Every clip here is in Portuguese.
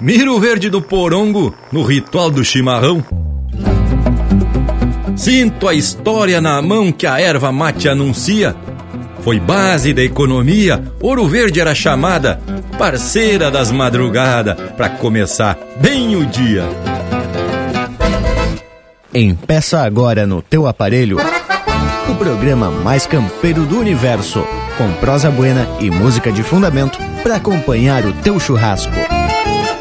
Miro verde do porongo no ritual do chimarrão. Sinto a história na mão que a erva mate anuncia. Foi base da economia, Ouro Verde era chamada parceira das madrugadas para começar bem o dia. Empeça agora no teu aparelho o programa mais campeiro do universo, com prosa buena e música de fundamento para acompanhar o teu churrasco.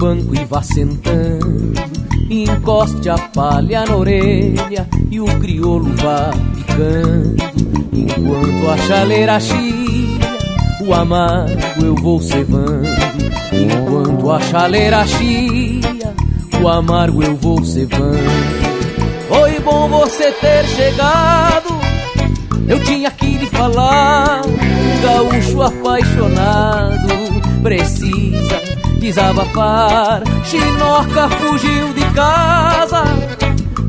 Banco e vá sentando. Encoste a palha na orelha e o crioulo vá picando. Enquanto a chaleira chia, o amargo eu vou cevando. Enquanto a chaleira chia, o amargo eu vou cevando. Foi bom você ter chegado, eu tinha que lhe falar. Um gaúcho apaixonado precisa desabafar. Chinoca fugiu de casa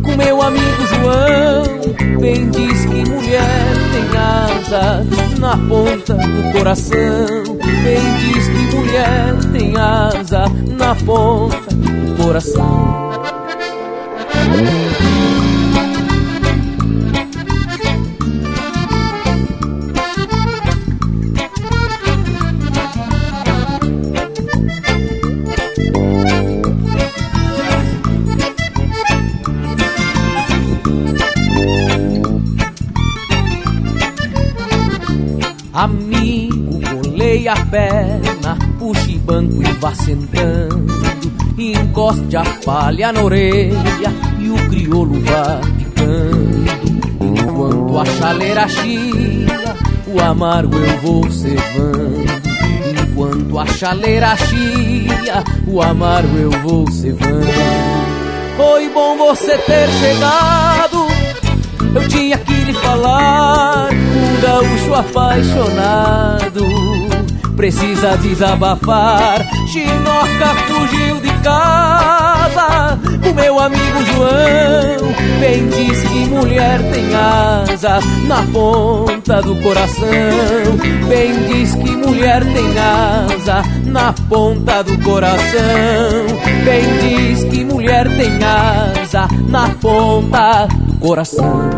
com meu amigo João. Bem diz que mulher tem asa na ponta do coração. Bem diz que mulher tem asa na ponta do coração. Banco e vá sentando. Encoste a palha na orelha e o crioulo vá picando. Enquanto a chaleira chia, o amargo eu vou cevando. Enquanto a chaleira chia, o amargo eu vou cevando. Foi bom você ter chegado, eu tinha que lhe falar. Um gaúcho apaixonado precisa desabafar. Chinoca fugiu de casa com meu amigo João. Bem diz que mulher tem asa na ponta do coração. Bem diz que mulher tem asa na ponta do coração. Bem diz que mulher tem asa na ponta do coração.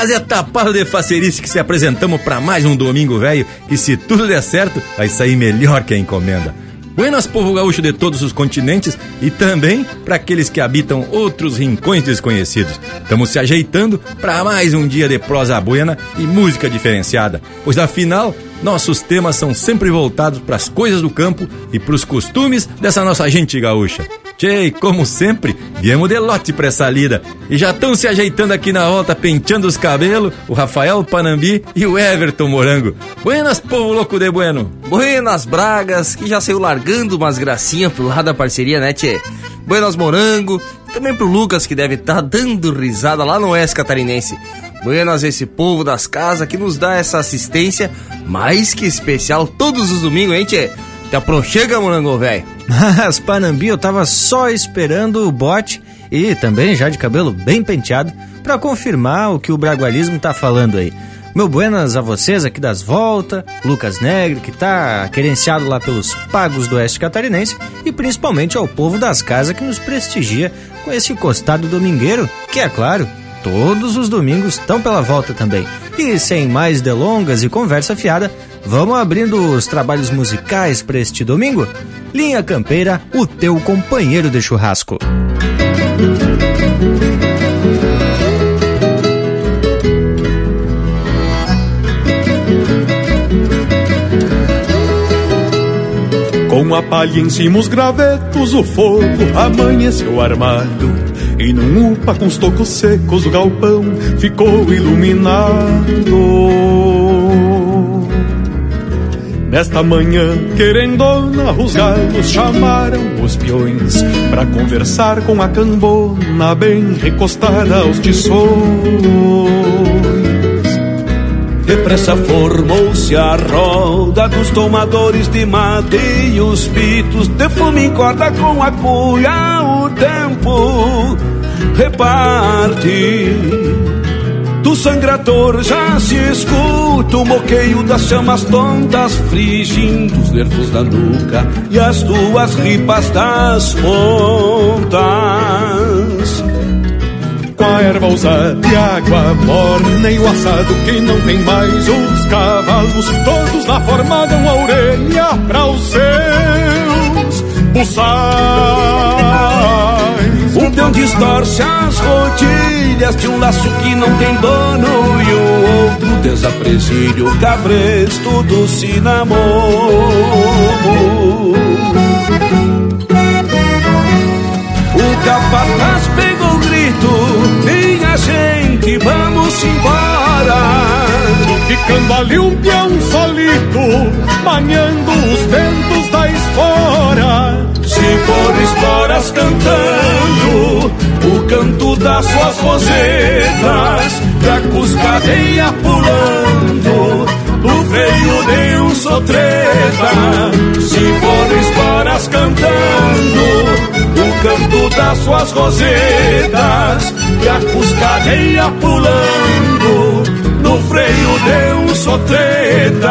Mas é tapado de facerice que se apresentamos para mais um domingo velho e se tudo der certo, vai sair melhor que a encomenda. Buenas, povo gaúcho de todos os continentes e também para aqueles que habitam outros rincões desconhecidos. Estamos se ajeitando para mais um dia de prosa buena e música diferenciada, pois afinal nossos temas são sempre voltados para as coisas do campo e para os costumes dessa nossa gente gaúcha. Tchê, como sempre, viemos de lote pra essa lida. E já estão se ajeitando aqui na volta, penteando os cabelos, o Rafael Panambi e o Everton Morango. Buenas, povo louco de bueno. Buenas, Bragas, que já saiu largando umas gracinhas pro lado da parceria, né, tchê? Buenas, Morango. Também pro Lucas, que deve estar tá dando risada lá no Oeste Catarinense. Buenas esse povo das casas que nos dá essa assistência mais que especial todos os domingos, hein, tchê? Te aproxega, morango velho. Mas, Panambi, eu tava só esperando o bote e também já de cabelo bem penteado para confirmar o que o bragualismo tá falando aí. Meu buenas a vocês aqui das voltas, Lucas Negre, que tá querenciado lá pelos pagos do Oeste Catarinense, e principalmente ao povo das casas que nos prestigia com esse costado domingueiro, que é claro, todos os domingos estão pela volta também. E sem mais delongas e conversa fiada, vamos abrindo os trabalhos musicais para este domingo? Linha Campeira, o teu companheiro de churrasco. Com a palha em cima os gravetos, o fogo amanheceu armado. E num upa com os tocos secos, o galpão ficou iluminado. Nesta manhã, querendona, os galos chamaram os peões Pra conversar com a cambona bem recostada aos tições Depressa formou-se a roda dos tomadores de mate e os pitos de fumo encorda com a cuia o tempo reparte. Do sangrador já se escuta o moqueio das chamas tontas frigindo os nervos da nuca e as duas ripas das pontas com a erva usada e água morna e o assado que não tem mais os cavalos todos na forma dão a orelha para os seus buçais. Um peão distorce as rodilhas de um laço que não tem dono e o outro desapresilha cabresto do cinamomo. O capataz pegou o grito, minha gente, vamos embora. Ficando ali um peão solito, manhando os ventos da espora. Se for esporas cantando, o canto das suas rosetas, pra cuscadeia pulando, o freio de um sotreta. Se for esporas cantando, o canto das suas rosetas, pra cuscadeia pulando, no freio de um sotreta.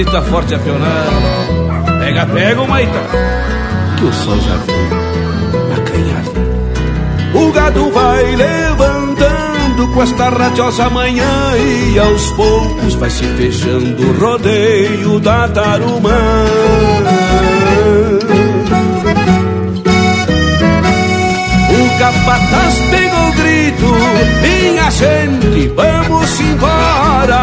Grita forte a peonada. Pega, pega, Maita. Que o sol já veio acanhado. O gado vai levantando com esta radiosa manhã e aos poucos vai se fechando o rodeio da tarumã. Capataz pegou o grito, minha gente, vamos embora.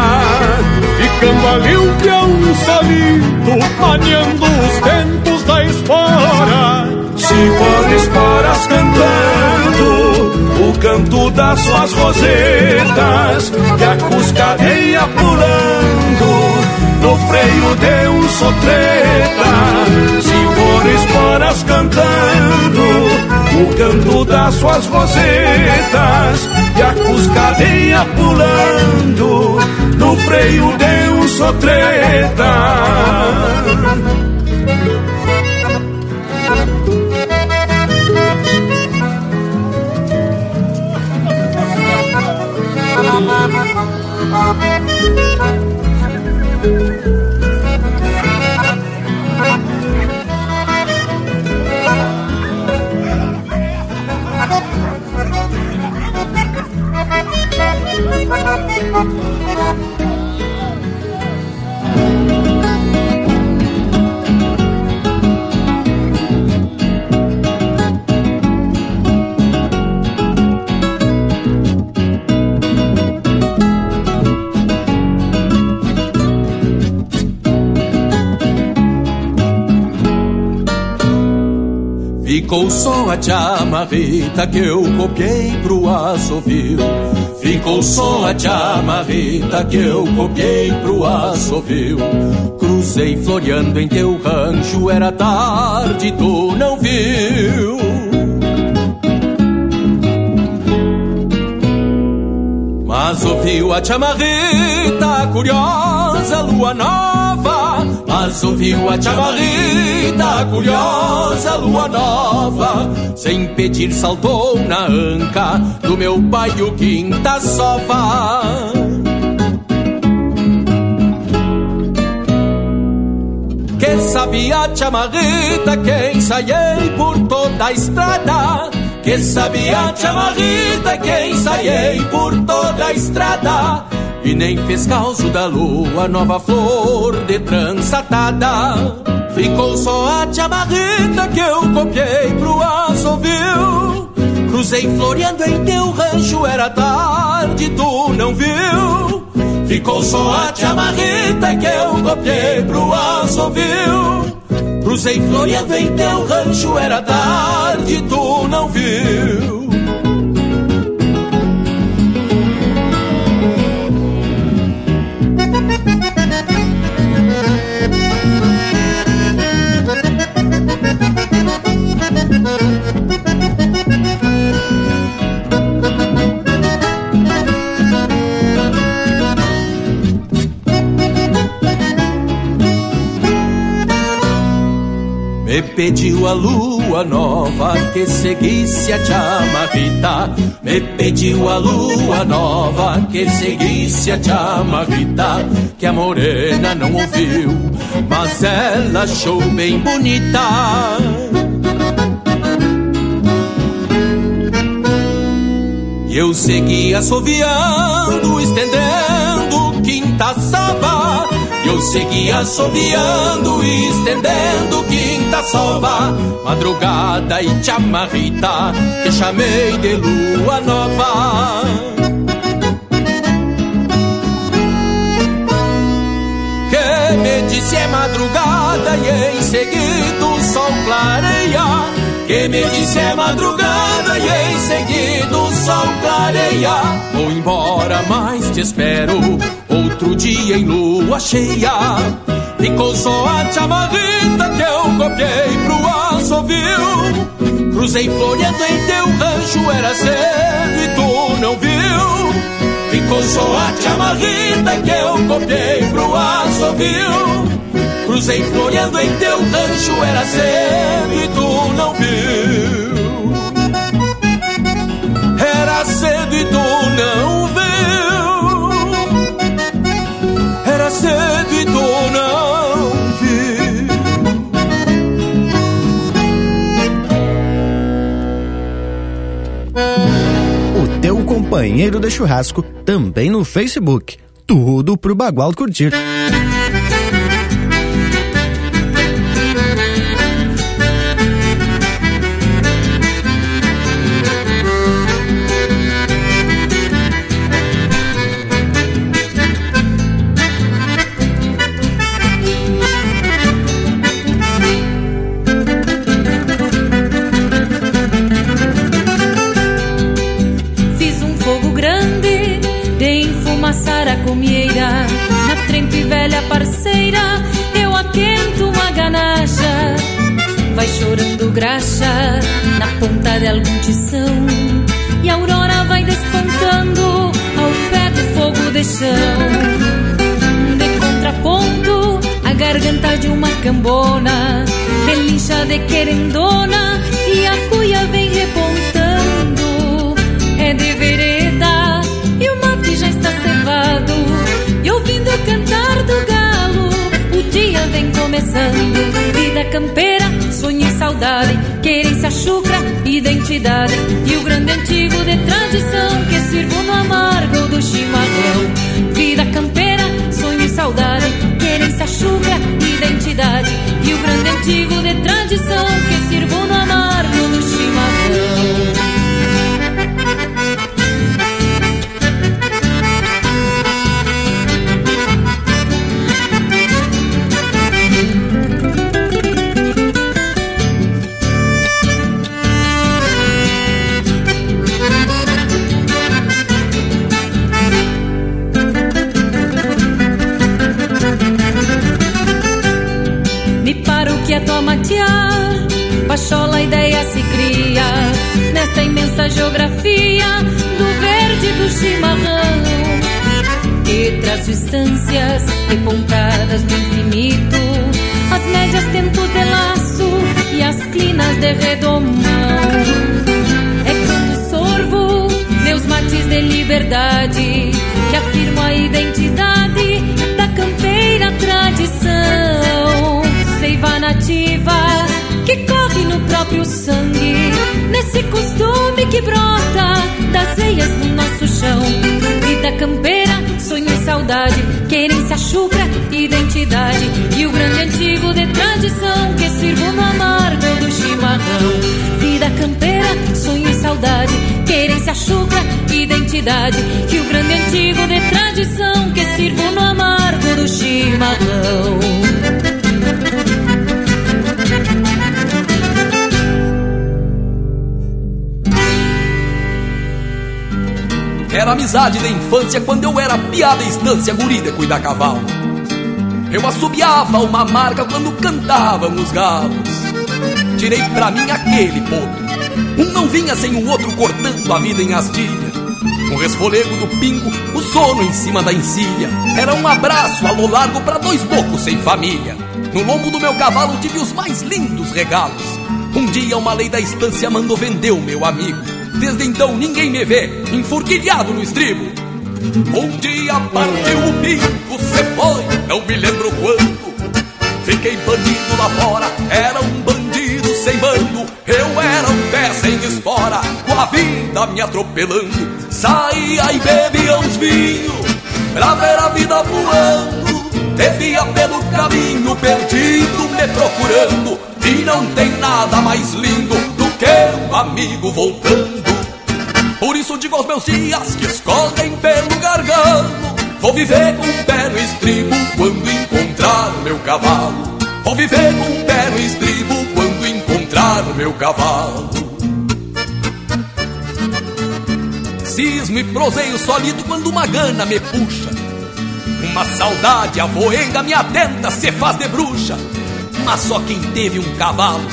Ficando ali um peão solito, maniando os ventos da espora. Se for esporas cantando, o canto das suas rosetas, e a cuscadeia pulando, no freio de um sotreta. Se for esporas cantando, o canto das suas rosetas, e a cuscadeia pulando, no freio de um sotreta. Thank you. Só a chamarrita que eu copiei pro assovio. Ficou só a chamarrita que eu copiei pro assovio. Cruzei floreando em teu rancho, era tarde, tu não viu. Mas ouviu a chamarrita curiosa, lua nova. Mas ouviu a chamarrita curiosa, lua nova. Sem pedir saltou na anca do meu pai o quinta sova. Que sabia chamarrita que ensaiei por toda a estrada que sabia chamarrita que ensaiei por toda a estrada E nem fez causo da lua nova flor de trançatada Ficou só a chamarrita que eu copiei pro assovio. Cruzei floreando em teu rancho, era tarde, tu não viu. Ficou só a chamarrita que eu copiei pro assovio. Cruzei floreando em teu rancho, era tarde, tu não viu. Me pediu a lua nova que seguisse a chamarrita. Me pediu a lua nova que seguisse a chamarrita. Que a morena não ouviu, mas ela achou bem bonita. Eu segui assoviando, estendendo quinta saba eu seguia assoviando estendendo quinta sova Madrugada e chamarrita que chamei de lua nova. Que me disse é madrugada e em seguida o sol clareia que me disse é madrugada e em seguida o sol clareia. Vou embora, mas te espero outro dia em lua cheia. Ficou só a chamarrita que eu copiei pro assovio. Cruzei floreando em teu rancho, era cedo e tu não viu. Ficou só a chamarrita que eu copiei pro assovio. Cruzei floreando em teu rancho, era cedo e tu não viu. Era cedo e tu não viu. Era cedo e tu não viu. O teu companheiro de churrasco também no Facebook. Tudo pro Bagual curtir. Garganta de uma cambona Relincha de querendona e a cuia vem repontando É de vereda e o mate já está cevado E ouvindo o cantar do galo, o dia vem começando Vida campeira sonho e saudade, querência, chucra, identidade e o grande antigo de tradição que sirvo no amargo do chimarrão. Vida campeira, sonho e saudade, querência, chucra, identidade. E o grande antigo de tradição que sirvo no distâncias repontadas no infinito, as médias tempos de laço e as clinas de redomão. É quando sorvo meus matiz de liberdade que afirmo a identidade da campeira tradição, seiva nativa que corre no próprio sangue, nesse costume que brota das veias do nosso chão. Vida campeira, sonho e saudade, querência, chucra, identidade e o grande antigo de tradição que sirvo no amargo do chimarrão. Vida campeira, sonho e saudade, querência, chucra, identidade e o grande antigo de tradição que sirvo no amargo do chimarrão. Amizade da infância quando eu era piada estância gurida cuidar cavalo. Eu assobiava uma marca quando cantavam os galos. Tirei pra mim aquele potro. Um não vinha sem o outro cortando a vida em astilha. O resfolego do pingo, o sono em cima da encilha. Era um abraço a lo largo pra dois bocos sem família. No lombo do meu cavalo tive os mais lindos regalos. Um dia uma lei da estância mandou vender o meu amigo. Desde então ninguém me vê enfurquilhado no estribo. Um dia partiu o pingo, cê foi, não me lembro quando. Fiquei bandido lá fora, era um bandido sem bando. Eu era um pé sem espora, com a vida me atropelando. Saía e bebia uns vinhos, pra ver a vida voando. Devia pelo caminho perdido, me procurando. E não tem nada mais lindo do que um amigo voltando. Isso digo aos meus dias que escorrem pelo gargalo. Vou viver com o pé no estribo quando encontrar o meu cavalo. Vou viver com o pé no estribo quando encontrar o meu cavalo. Cismo e proseio solito quando uma gana me puxa. Uma saudade avoenga me atenta, se faz de bruxa. Mas só quem teve um cavalo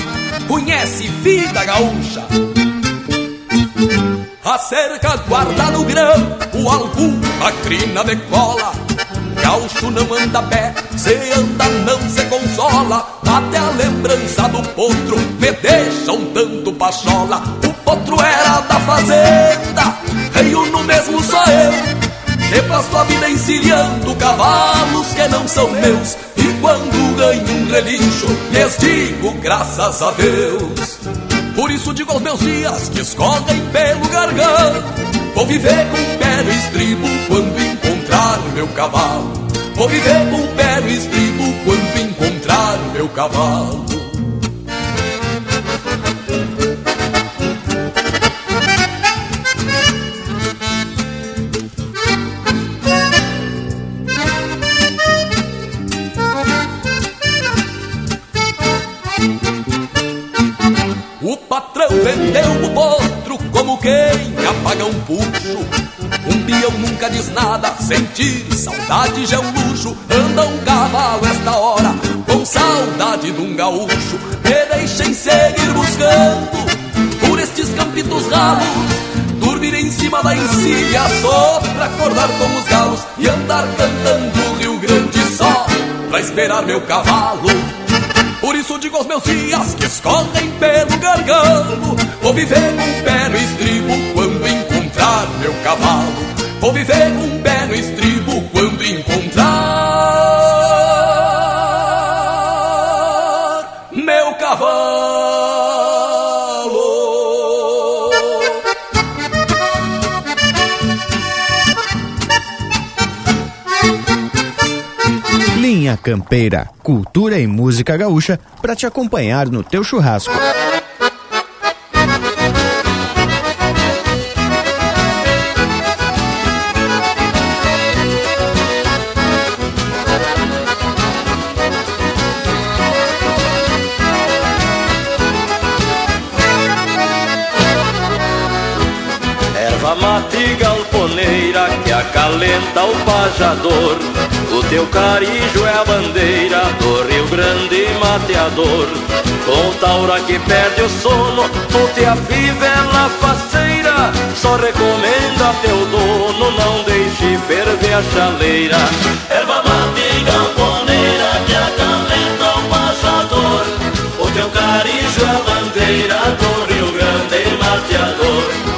conhece vida gaúcha. A cerca guarda no grão, o algum, a crina decola. Gaúcho não anda a pé, se anda não se consola. Até a lembrança do potro me deixa um tanto pachola. O potro era da fazenda, reio no mesmo só eu. Que passo a vida encilhando cavalos que não são meus. E quando ganho um relincho, lhes digo graças a Deus. Por isso digo aos meus dias que escorrem pelo gargão. Vou viver com o pé no estribo quando encontrar o meu cavalo. Vou viver com o pé no estribo quando encontrar o meu cavalo. Diz nada, sentir saudade já é um luxo. Anda um cavalo esta hora, com saudade de um gaúcho. Me deixem seguir buscando por estes campitos ralos. Dormir em cima da encilha só pra acordar com os galos. E andar cantando o Rio Grande só pra esperar meu cavalo. Por isso digo aos meus dias que escorrem pelo gargalo. Vou viver com pé no estribo quando encontrar meu cavalo. Vou viver com o pé no estribo quando encontrar meu cavalo. Linha Campeira, cultura e música gaúcha para te acompanhar no teu churrasco. Acalenta o pajador O teu carijo é a bandeira do Rio Grande mateador. Com taura que perde o sono, tu te afivela faceira. Só recomenda teu dono, não deixe ferver a chaleira. Erva mate camponeira que acalenta o passador. O teu carijo é a bandeira do Rio Grande mateador.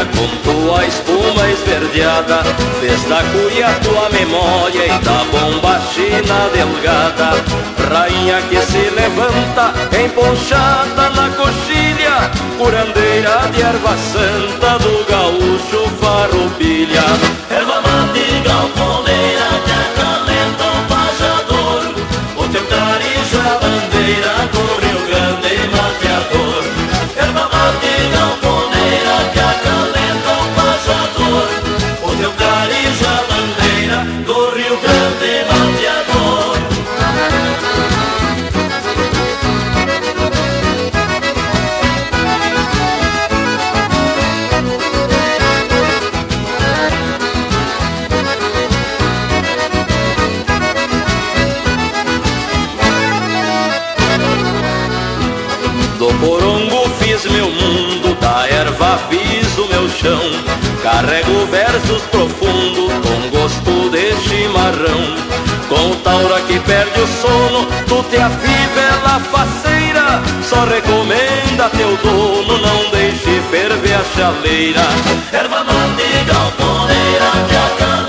Com tua espuma esverdeada Fez da curia tua memória e da bombachina delgada. Rainha que se levanta, emponchada na coxilha Curandeira de erva santa do gaúcho farroupilha. Erva mate galponeira que acalenta o pajador O teu carijo é a bandeira do Carrego versos profundos com gosto de chimarrão. Com taura que perde o sono, tu te afivela faceira. Só recomenda teu dono, não deixe ferver a chaleira. Erva mate galponeira que acalenta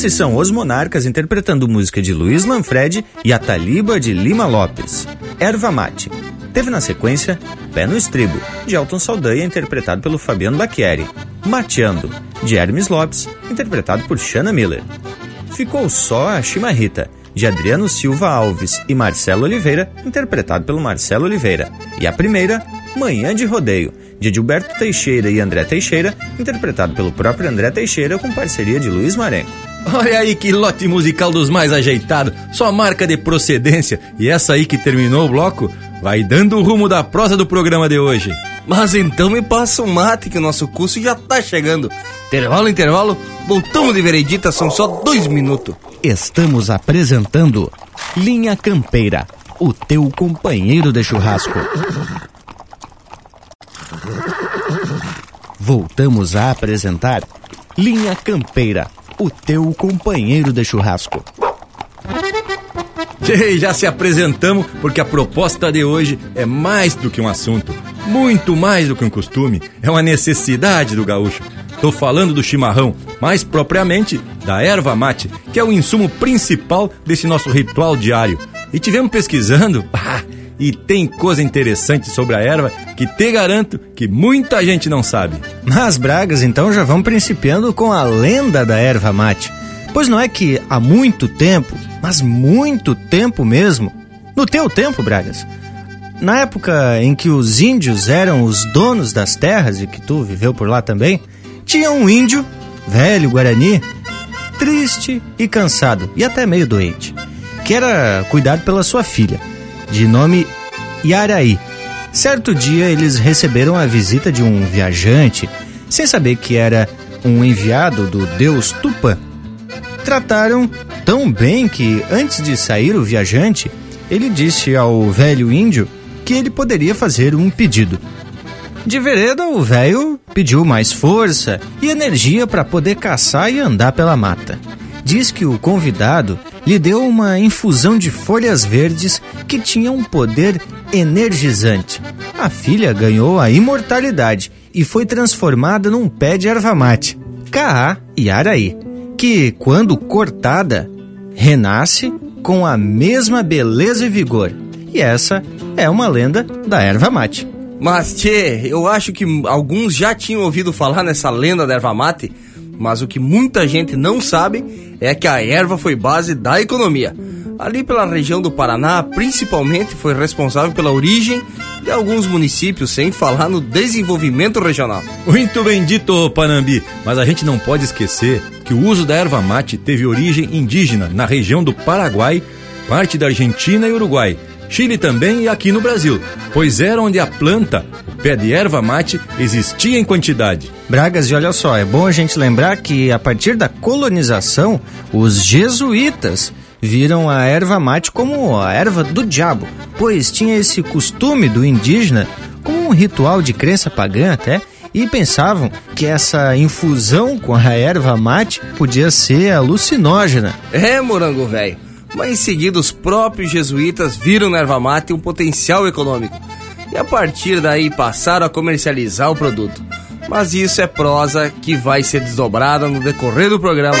esses são os Monarcas interpretando música de Luiz Lanfred e a Taliba de Lima Lopes, Erva Mate. Teve na sequência Pé no Estribo, de Elton Saldanha, interpretado pelo Fabiano Bacchieri, Mateando, de Hermes Lopes, interpretado por Shanna Miller. Ficou só a Chimarrita, de Adriano Silva Alves e Marcelo Oliveira, interpretado pelo Marcelo Oliveira. E a primeira, Manhã de Rodeio, de Gilberto Teixeira e André Teixeira, interpretado pelo próprio André Teixeira com parceria de Luiz Marenco. Olha aí que lote musical dos mais ajeitados, só marca de procedência. E essa aí que terminou o bloco vai dando o rumo da prosa do programa de hoje. Mas então me passa um mate que o nosso curso já tá chegando. Intervalo, intervalo, voltamos de veredita, são só dois minutos. Estamos apresentando Linha Campeira, o teu companheiro de churrasco. Voltamos a apresentar Linha Campeira, o teu companheiro de churrasco. Tchê, já se apresentamos porque a proposta de hoje é mais do que um assunto, muito mais do que um costume, é uma necessidade do gaúcho. Tô falando do chimarrão, mais propriamente da erva mate, que é o insumo principal desse nosso ritual diário. E tivemos pesquisando, ah, e tem coisa interessante sobre a erva que te garanto que muita gente não sabe. Nas Bragas, então, já vamos principiando com a lenda da erva mate. Pois não é que há muito tempo, mas muito tempo mesmo, no teu tempo, Bragas, na época em que os índios eram os donos das terras e que tu viveu por lá também, tinha um índio, velho Guarani, triste e cansado e até meio doente, que era cuidado pela sua filha, de nome Yaraí. Certo dia eles receberam a visita de um viajante, sem saber que era um enviado do deus Tupã. Trataram tão bem que, antes de sair o viajante, ele disse ao velho índio que ele poderia fazer um pedido. De vereda, o velho pediu mais força e energia para poder caçar e andar pela mata. Diz que o convidado lhe deu uma infusão de folhas verdes que tinha um poder energizante. A filha ganhou a imortalidade e foi transformada num pé de erva mate, Caá e Araí, que, quando cortada, renasce com a mesma beleza e vigor. E essa é uma lenda da erva mate. Mas, tchê, eu acho que alguns já tinham ouvido falar nessa lenda da erva mate, mas o que muita gente não sabe é que a erva foi base da economia. Ali pela região do Paraná, principalmente, foi responsável pela origem de alguns municípios, sem falar no desenvolvimento regional. Muito bem dito, Panambi, mas a gente não pode esquecer que o uso da erva mate teve origem indígena na região do Paraguai, parte da Argentina e Uruguai Chile também e aqui no Brasil, pois era onde a planta, o pé de erva mate, existia em quantidade. Bragas, e olha só, é bom a gente lembrar que a partir da colonização, os jesuítas viram a erva mate como a erva do diabo, pois tinha esse costume do indígena como um ritual de crença pagã até, e pensavam que essa infusão com a erva mate podia ser alucinógena. É, morango velho mas em seguida os próprios jesuítas viram na erva mate um potencial econômico e a partir daí passaram a comercializar o produto. Mas isso é prosa que vai ser desdobrada no decorrer do programa.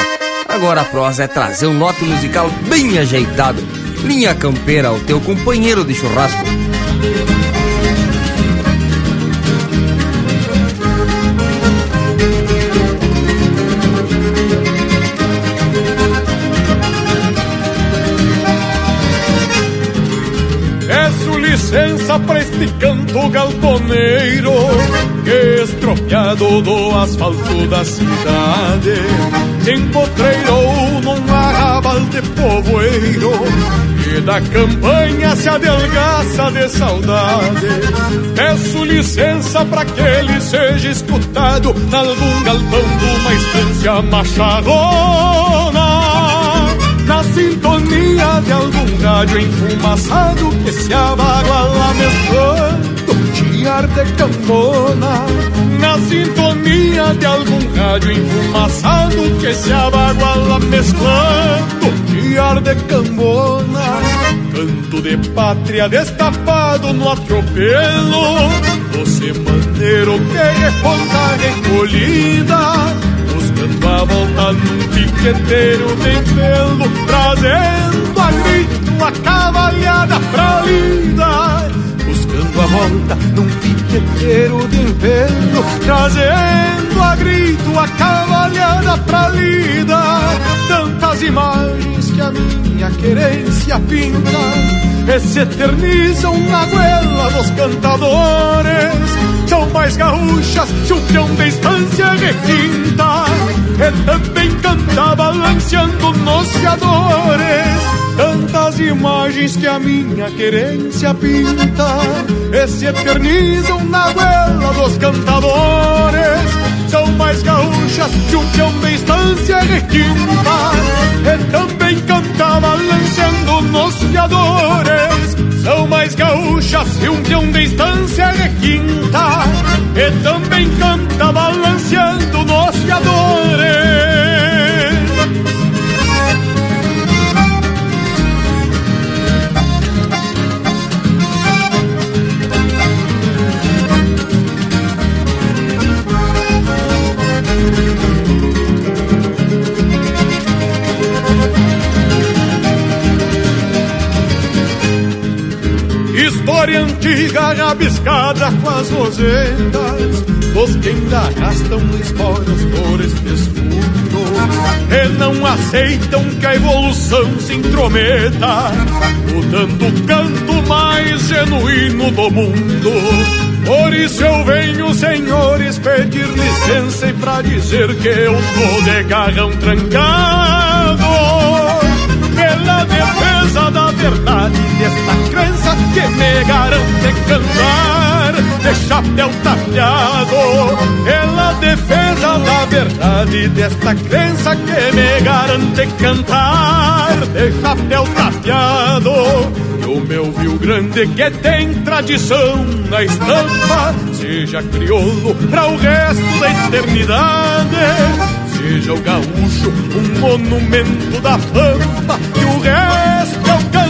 Agora a prosa é trazer um lote musical bem ajeitado. Linha Campeira, o teu companheiro de churrasco. Licença pra este canto galponeiro Que estropiado do asfalto da cidade empotreirou num arrabal de povoeiro E da campanha se adelgaça de saudade. Peço licença pra que ele seja escutado Nalgum galpão de uma estância sintonia de algum rádio enfumaçado que se abaguala mesclando chiar de cambona. Na sintonia de algum rádio enfumaçado que se abaguala mesclando de cambona. Canto de pátria destapado no atropelo, você maneiro que reponta recolhida Dando a volta num piqueteiro de pelo Trazendo a grito a cavalhada pra lida Buscando a volta num piqueteiro de pelo Trazendo a grito a cavalhada pra lida Tantas imagens que a minha querência pinta E se eternizam na goela dos cantadores são mais gaúchas se o peão da estância requinta E também canta balanceando nos fiadores. Tantas imagens que a minha querência pinta. E se eternizam na goela dos cantadores. São mais gaúchas se o peão da estância requinta E também canta balanceando nos fiadores são mais gaúchas e um peão de estância requinta E também canta balanceando nos fiadores História antiga rabiscada com as rosetas Dos que ainda arrastam esporas por estes fundos E não aceitam que a evolução se intrometa Mudando o canto mais genuíno do mundo. Por isso eu venho, senhores, pedir licença E pra dizer que eu tô de garrão trancado pela defesa da verdade desta crença que me garante cantar de chapéu tapeado. Pela defesa da verdade desta crença que me garante cantar de chapéu tapeado. O meu Rio Grande que tem tradição na estampa, seja crioulo para o resto da eternidade Seja o gaúcho um monumento da pampa E o resto é o canto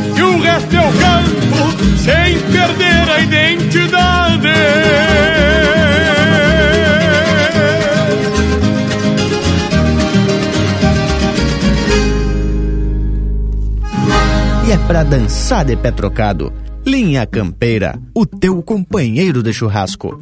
o resto eu canto sem perder a identidade. E é pra dançar de pé trocado. Linha Campeira, o teu companheiro de churrasco.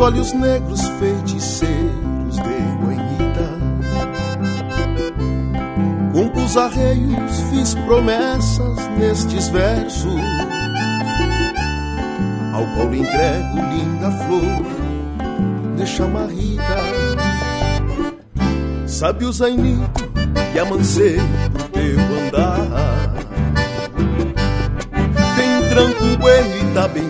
Olhos negros feiticeiros de guanhita. Compus arreios, fiz promessas nestes versos, ao qual entrego linda flor de chamarrita. Sabe o zainito e amancei pro teu andar tranco bueno e tá bem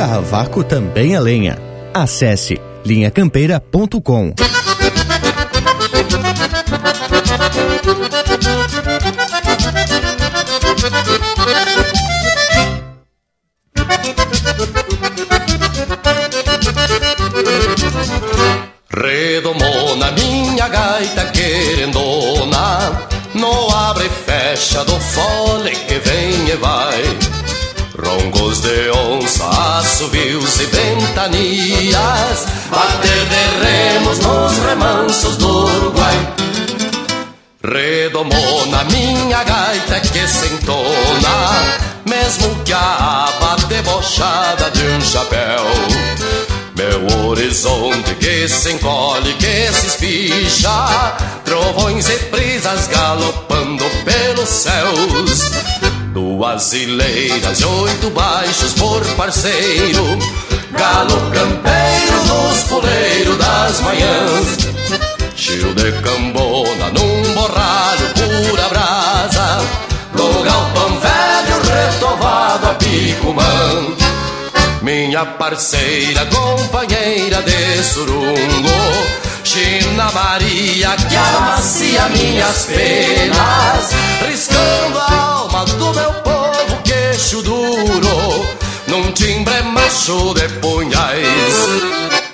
Aqui, cavaco também é lenha. Acesse linhacampeira.com. Redomou na minha gaita querendona No abre e fecha do fole que vem e vai Roncos de onça, assobios e ventanias Bater de remos nos remansos do Uruguai. Redomou na minha gaita que sentona Mesmo que a aba debochada de um chapéu. Meu horizonte que se encolhe, que se espicha Trovões e brisas galopando pelos céus Duas hileiras e oito baixos por parceiro Galo campeiro dos puleiros das manhãs. Tio de cambona num borralho pura brasa Do galpão velho retovado a picumã minha parceira, companheira de surungo China Maria que amacia minhas penas Riscando a alma do meu povo queixo duro. Num timbre macho de punhais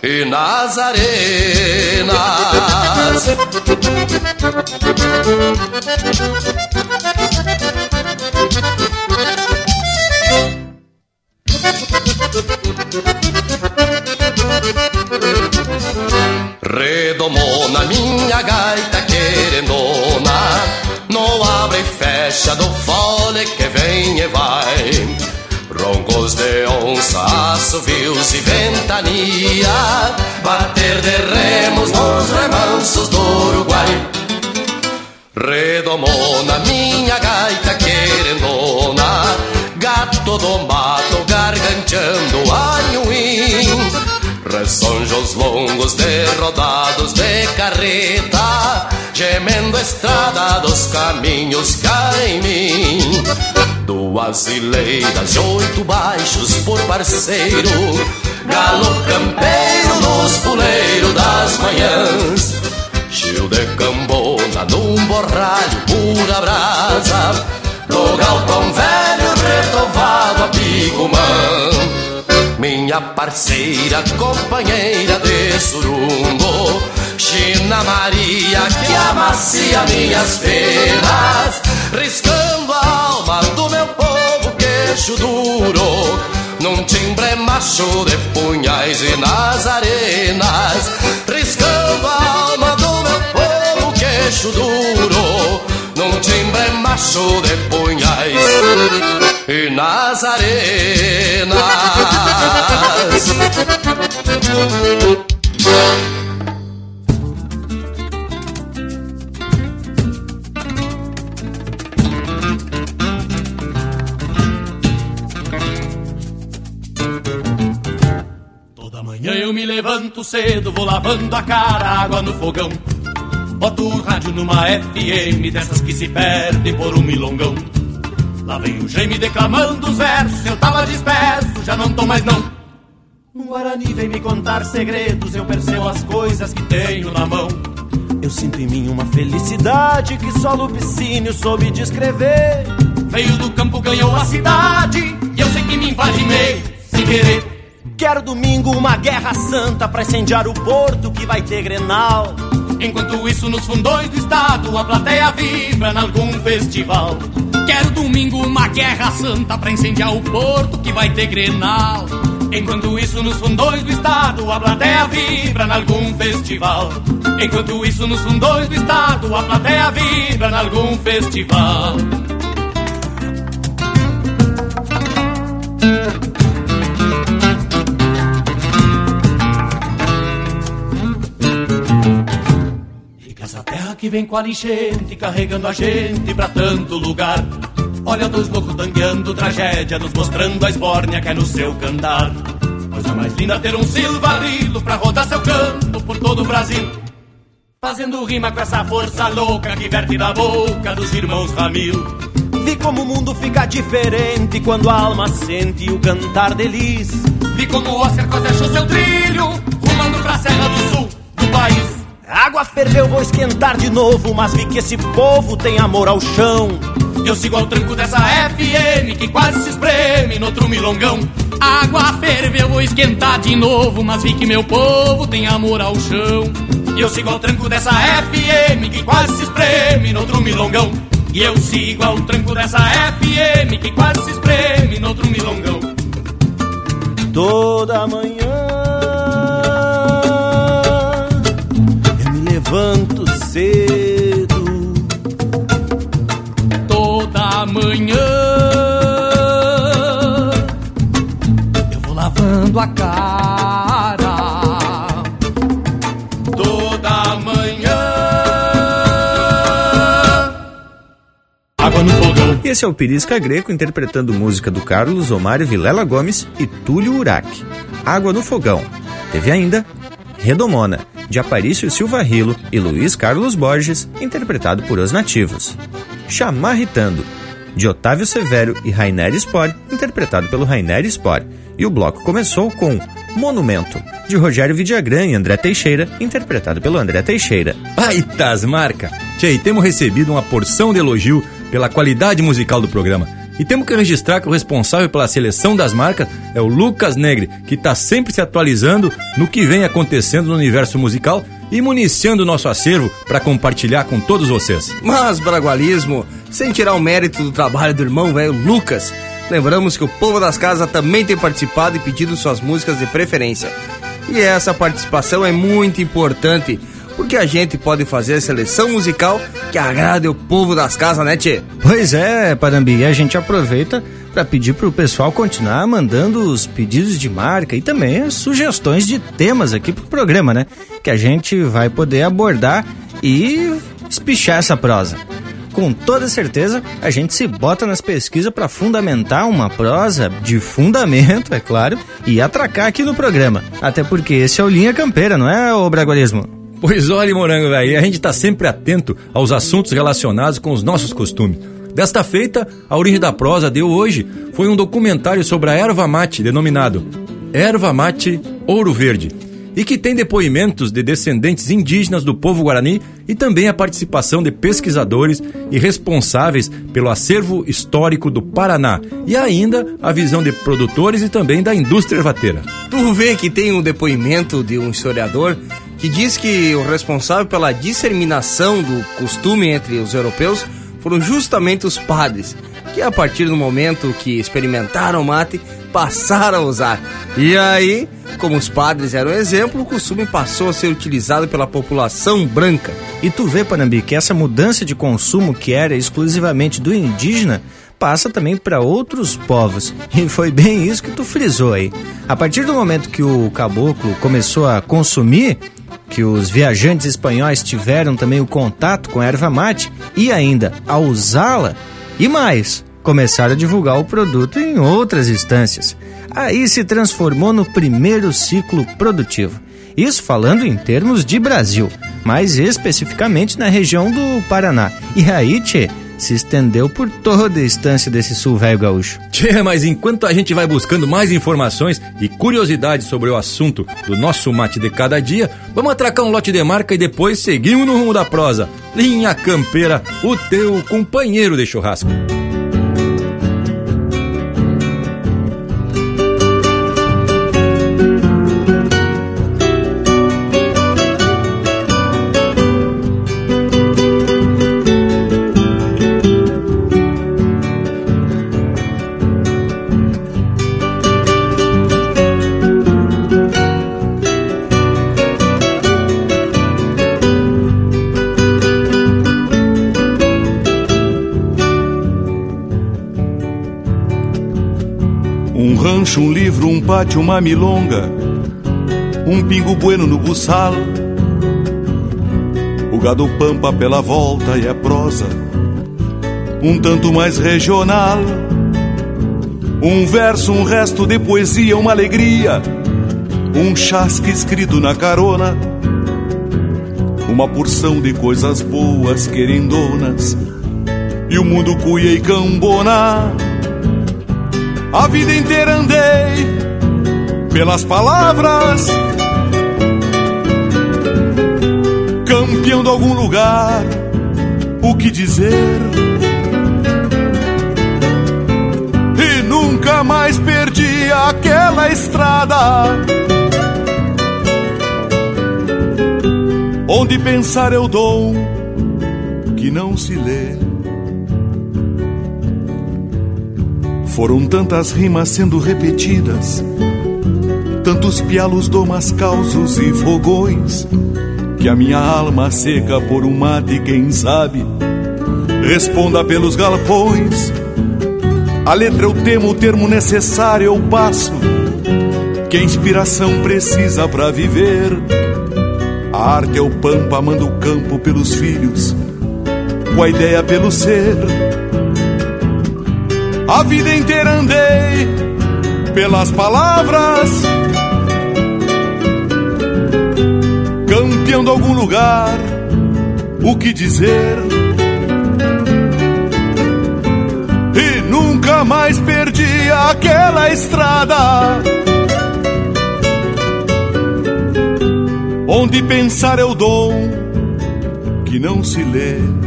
e nas arenas Redomou na minha gaita querendona No abre e fecha do fole que vem e vai. Roncos de onça, assovios e ventania Bater de remos nos remansos do Uruguai. Redomou na minha gaita querendona Gato do mato Ressonjos longos de rodados de carreta Gemendo a estrada dos caminhos cá em mim. Duas hileiras e oito baixos por parceiro Galo campeiro nos puleiros das manhãs. Gil de cambona num borralho pura brasa Do galpão velho retovado a picumã minha parceira, companheira de surungo China Maria que amacia minhas penas Riscando a alma do meu povo queixo duro Num timbre macho de punhais e nas arenas Riscando a alma do meu povo queixo duro Num timbre macho de punhais e nas arenas. Toda manhã eu me levanto cedo, vou lavando a cara, água no fogão. Boto o rádio numa FM dessas que se perde por um milongão. Lá vem o Jaime declamando os versos, eu tava disperso, já não tô mais não. Um Guarani vem me contar segredos, eu percebo as coisas que tenho na mão. Eu sinto em mim uma felicidade que só Lupicínio soube descrever. Veio do campo, ganhou a cidade, e eu sei que me imaginei, sem querer. Quero domingo uma guerra santa pra incendiar o porto que vai ter Grenal. Enquanto isso, nos fundões do estado, a plateia vibra em algum festival. Quero domingo uma guerra santa pra incendiar o porto que vai ter Grenal. Enquanto isso, nos fundões do estado, a plateia vibra em algum festival. Enquanto isso, nos fundões do estado, a plateia vibra em algum festival. Que vem com a enchente, carregando a gente pra tanto lugar. Olha dois loucos tangueando tragédia, nos mostrando a esbórnia que é no seu cantar. Coisa mais linda ter um silvarilo pra rodar seu canto por todo o Brasil. Fazendo rima com essa força louca que verte da boca dos irmãos Ramil. Vi como o mundo fica diferente quando a alma sente o cantar deles. Vi como o Oscar quase achou seu trilho, rumando pra Serra do Sul do país. A água ferveu, vou esquentar de novo, mas vi que esse povo tem amor ao chão. Eu sigo ao tranco dessa FM que quase se espreme no outro milongão. A água ferveu, vou esquentar de novo, mas vi que meu povo tem amor ao chão. Eu sigo ao tranco dessa FM que quase se espreme no outro milongão. E eu sigo ao tranco dessa FM que quase se espreme no outro milongão. Toda manhã levanto cedo. Toda manhã eu vou lavando a cara. Toda manhã água no fogão. Esse é o Pirisca Greco interpretando música do Carlos Omar Vilela Gomes e Túlio Urac. Água no Fogão. Teve ainda Redomona, de Aparício Silva Rilo e Luiz Carlos Borges, interpretado por Os Nativos. Chamarritando, de Otávio Severo e Rainer Spor, interpretado pelo Rainer Spor. E o bloco começou com Monumento, de Rogério Vidagrã e André Teixeira, interpretado pelo André Teixeira. Baitas marca! Tchê, temos recebido uma porção de elogio pela qualidade musical do programa. E temos que registrar que o responsável pela seleção das marcas é o Lucas Negre, que está sempre se atualizando no que vem acontecendo no universo musical e municiando o nosso acervo para compartilhar com todos vocês. Mas, Bragualismo, sem tirar o mérito do trabalho do irmão velho Lucas, lembramos que o povo das casas também tem participado e pedido suas músicas de preferência. E essa participação é muito importante, porque a gente pode fazer a seleção musical que agrade o povo das casas, né, Tchê? Pois é, Parambi, a gente aproveita para pedir para o pessoal continuar mandando os pedidos de marca e também as sugestões de temas aqui pro programa, né? Que a gente vai poder abordar e espichar essa prosa. Com toda certeza, a gente se bota nas pesquisas para fundamentar uma prosa de fundamento, é claro, e atracar aqui no programa. Até porque esse é o Linha Campeira, não é, o Bragualismo? Pois olha, morango, velho, a gente tá sempre atento aos assuntos relacionados com os nossos costumes. Desta feita, a origem da prosa deu hoje foi um documentário sobre a erva mate, denominado Erva Mate Ouro Verde, e que tem depoimentos de descendentes indígenas do povo guarani e também a participação de pesquisadores e responsáveis pelo acervo histórico do Paraná, e ainda a visão de produtores e também da indústria ervateira. Tu vê que tem um depoimento de um historiador que diz que o responsável pela disseminação do costume entre os europeus foram justamente os padres, que a partir do momento que experimentaram o mate, passaram a usar. E aí, como os padres eram exemplo, o costume passou a ser utilizado pela população branca. E tu vê, Panambi, que essa mudança de consumo que era exclusivamente do indígena passa também para outros povos. E foi bem isso que tu frisou aí. A partir do momento que o caboclo começou a consumir, que os viajantes espanhóis tiveram também o contato com a erva mate e ainda a usá-la, e mais, começaram a divulgar o produto em outras instâncias. Aí se transformou no primeiro ciclo produtivo. Isso falando em termos de Brasil, mais especificamente na região do Paraná. E aí, tchê, se estendeu por toda a estância desse sul velho gaúcho. Tchê, mas enquanto a gente vai buscando mais informações e curiosidades sobre o assunto do nosso mate de cada dia, vamos atracar um lote de marca e depois seguimos no rumo da prosa. Linha Campeira, o teu companheiro de churrasco. Pátio, uma milonga, um pingo bueno no buçal. O gado pampa pela volta e a prosa, um tanto mais regional. Um verso, um resto de poesia, uma alegria, um chasque escrito na carona, uma porção de coisas boas querendonas, e o mundo cuia e cambona. A vida inteira andei pelas palavras, campeão de algum lugar, o que dizer? E nunca mais perdi aquela estrada. Onde pensar eu dou que não se lê. Foram tantas rimas sendo repetidas, tantos pialos, domas, causos e fogões, que a minha alma seca por um mate, quem sabe, responda pelos galpões. A letra eu temo, o termo necessário eu passo, que a inspiração precisa para viver. A arte é o pampa, manda o campo pelos filhos, com a ideia pelo ser. A vida inteira andei pelas palavras, de algum lugar, o que dizer? E nunca mais perdi aquela estrada. Onde pensar eu dou que não se lê.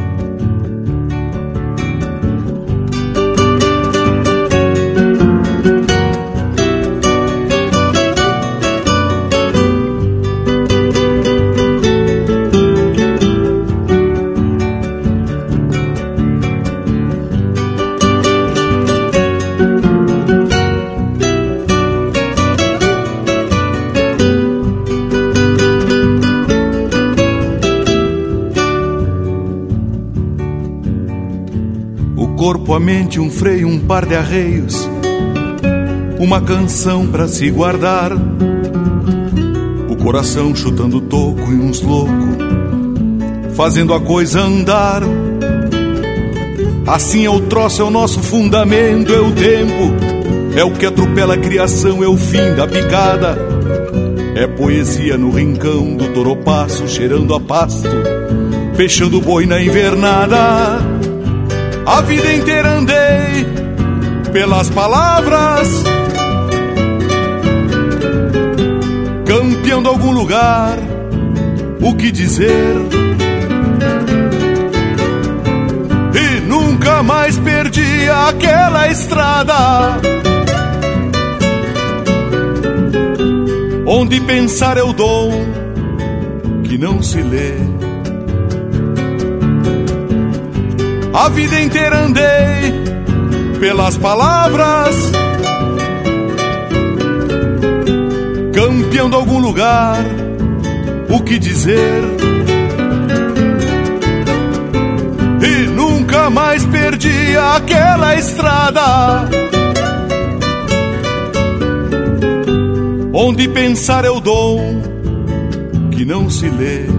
Corpo, a mente, um freio, um par de arreios, uma canção para se guardar. O coração chutando toco e uns loucos, fazendo a coisa andar. Assim é o troço, é o nosso fundamento, é o tempo, é o que atropela a criação, é o fim da picada. É poesia no rincão do toropaço, cheirando a pasto, fechando boi na invernada. A vida inteira andei pelas palavras, campeão de algum lugar, o que dizer? E nunca mais perdi aquela estrada. Onde pensar eu dou que não se lê. A vida inteira andei pelas palavras, campeão de algum lugar, o que dizer? E nunca mais perdi aquela estrada. Onde pensar eu dou que não se lê.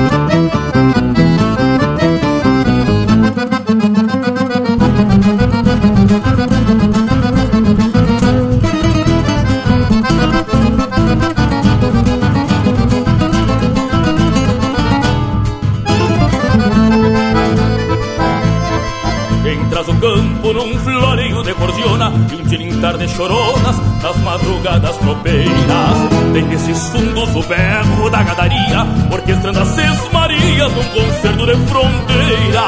Tem nesses fundos o berro da gadaria Orquestrando as seis marias num concerto de fronteira.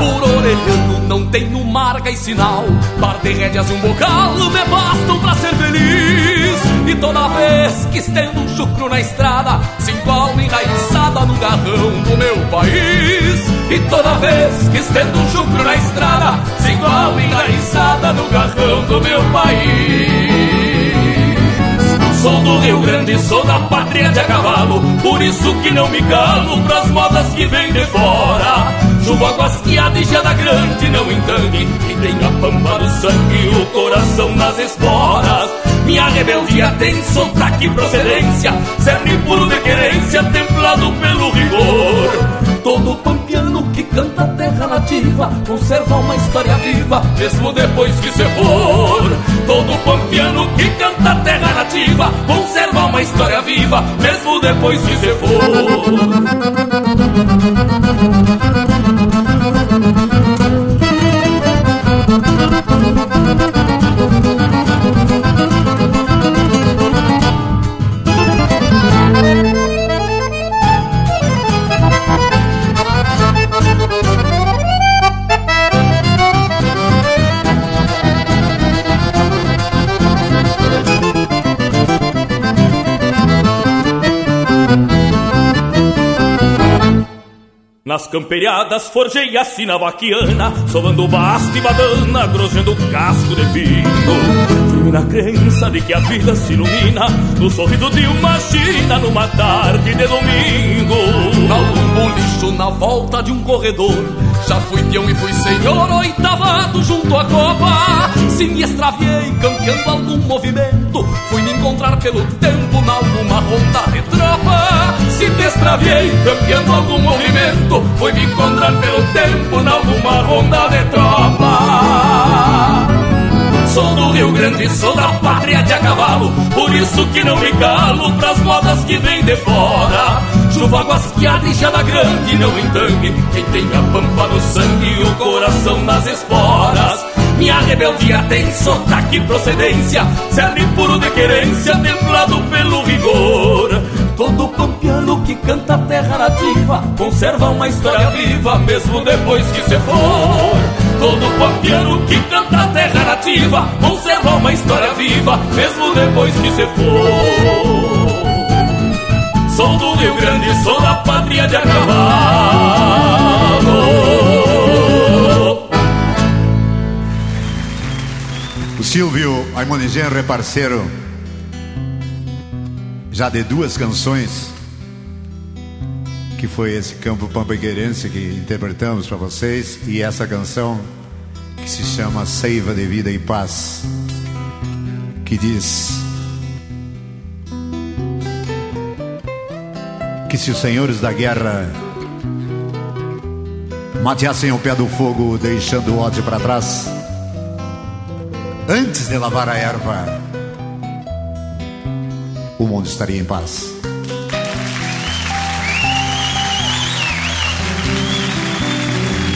Por orelhano não tenho marca e sinal Par de rédeas e um bocal me bastam pra ser feliz. E toda vez que estendo um chucro na estrada Sinto a alma enraizada no garrão do meu país. E toda vez que estendo um chucro na estrada Sinto a alma enraizada no garrão Rio Grande, sou da pátria de a cavalo. Por isso que não me calo pras modas que vêm de fora. Chuva guasqueada e geada grande não entangue Quem tem a pampa no sangue o coração nas esporas. Minha rebeldia tem sotaque procedência? Cerne puro de querência templado pelo rigor. Todo pampiano que canta a terra nativa Conserva uma história viva Mesmo depois que se for Todo pampiano que canta terra nativa Conserva uma história viva Mesmo depois que se for camperiadas forjei a sina vaquiana, sovando basto e badana, grosendo casco de pino. Firme na crença de que a vida se ilumina no sorriso de uma china numa tarde de domingo. Algum bolicho na volta de um corredor, já fui peão e fui senhor oitavado junto à copa. Se me extraviei campeando algum movimento, fui me encontrar pelo tempo na alguma ronda de tropa. Se me extraviei campeando algum movimento, fui me encontrar pelo tempo na alguma ronda de tropa. Sou do Rio Grande, sou da pátria de a cavalo, por isso que não me calo pras modas que vêm de fora. Chuva guasqueada e geada grande não entangue Quem tem a pampa no sangue e o coração nas esporas Minha rebeldia tem sotaque procedência. Cerne puro de querência, templado pelo rigor. Todo pampiano que canta a terra nativa Conserva uma história viva, mesmo depois que se for. Todo pampiano que canta a terra nativa Conserva uma história viva, mesmo depois que se for. Sou do Rio Grande, sou da pátria de a Silvio Aimonigenro é parceiro já de duas canções, que foi esse Campo Pampaqueirense que interpretamos para vocês, e essa canção que se chama Seiva de Vida e Paz, que diz. que se os senhores da guerra mateassem o pé do fogo, deixando o ódio para trás, antes de lavar a erva, o mundo estaria em paz.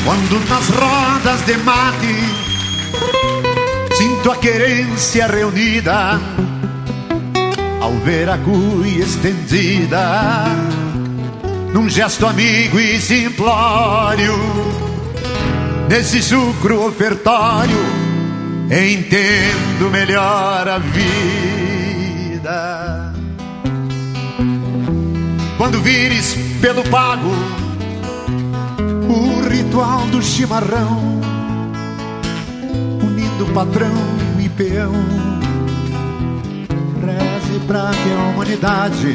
Quando nas rodas de mate sinto a querência reunida, ao ver a cuia estendida num gesto amigo e simplório, nesse sucro ofertório, entendo melhor a vida. Quando vires pelo pago o ritual do chimarrão, unindo patrão e peão, reze pra que a humanidade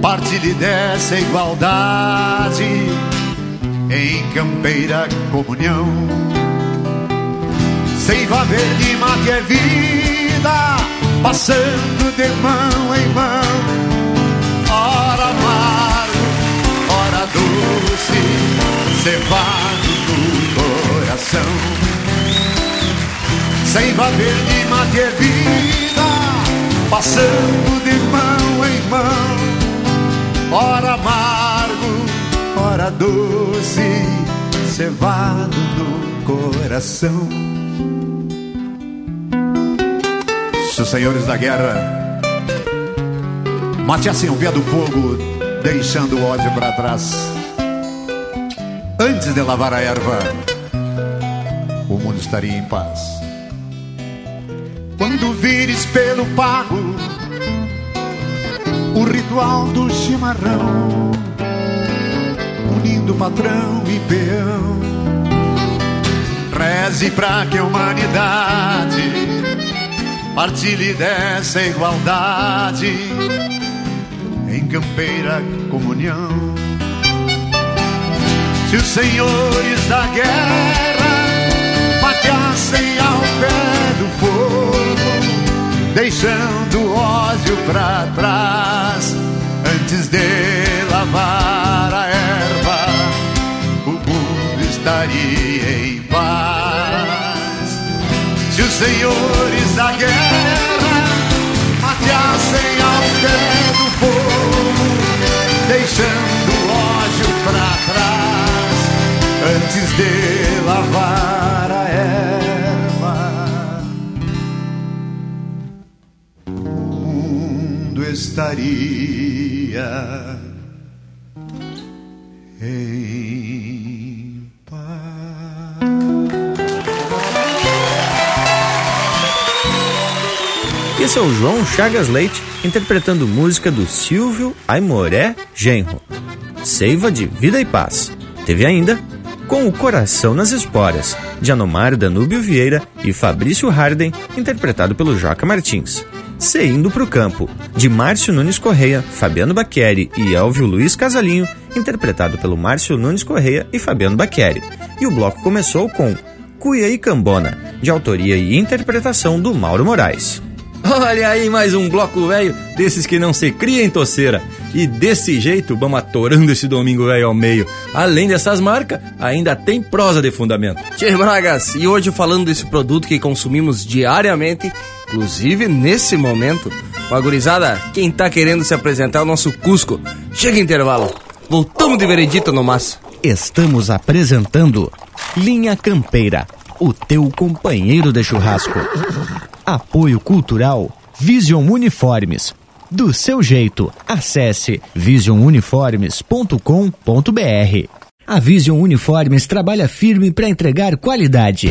partilhe dessa igualdade em campeira comunhão. Seiva verde, mate é vida, passando de mão em mão. Ora amargo, ora doce, cevado no coração. Seiva verde, mate é vida, passando de mão em mão ora amargo, ora doce, cevado no coração. Os senhores da guerra mateassem o pé do fogo, deixando o ódio para trás, antes de lavar a erva, o mundo estaria em paz. Quando vires pelo pago o ritual do chimarrão, unindo patrão e peão. Reze pra que a humanidade partilhe dessa igualdade em campeira comunhão. Se os senhores da guerra mateassem ao pé do fogo, deixando o ódio pra trás, antes de lavar a erva, o mundo estaria em paz. Senhores da guerra mateassem ao pé do fogo, deixando o ódio pra trás, antes de lavar a erva, o mundo estaria em Esse é o João Chagas Leite interpretando música do Silvio Aimoré Genro. Seiva de Vida e Paz. Teve ainda Com o Coração nas Esporas, de Anomar Danúbio Vieira e Fabrício Harden, interpretado pelo Joca Martins. Se Indo Pro Campo, de Márcio Nunes Correia, Fabiano Baqueri e Elvio Luiz Casalinho, interpretado pelo Márcio Nunes Correia e Fabiano Baqueri. E o bloco começou com Cuia e Cambona, de autoria e interpretação do Mauro Moraes. Olha aí mais um bloco velho desses que não se cria em toceira. E desse jeito vamos atorando esse domingo velho ao meio. Além dessas marcas, ainda tem prosa de fundamento. Tchê Bragas, e hoje falando desse produto que consumimos diariamente, inclusive nesse momento. Uma gurizada, quem tá querendo se apresentar é o nosso Cusco. Chega intervalo. Voltamos de veredito no mas. Estamos apresentando Linha Campeira, o teu companheiro de churrasco. Apoio Cultural Vision Uniformes. Do seu jeito, acesse visionuniformes.com.br. A Vision Uniformes trabalha firme para entregar qualidade.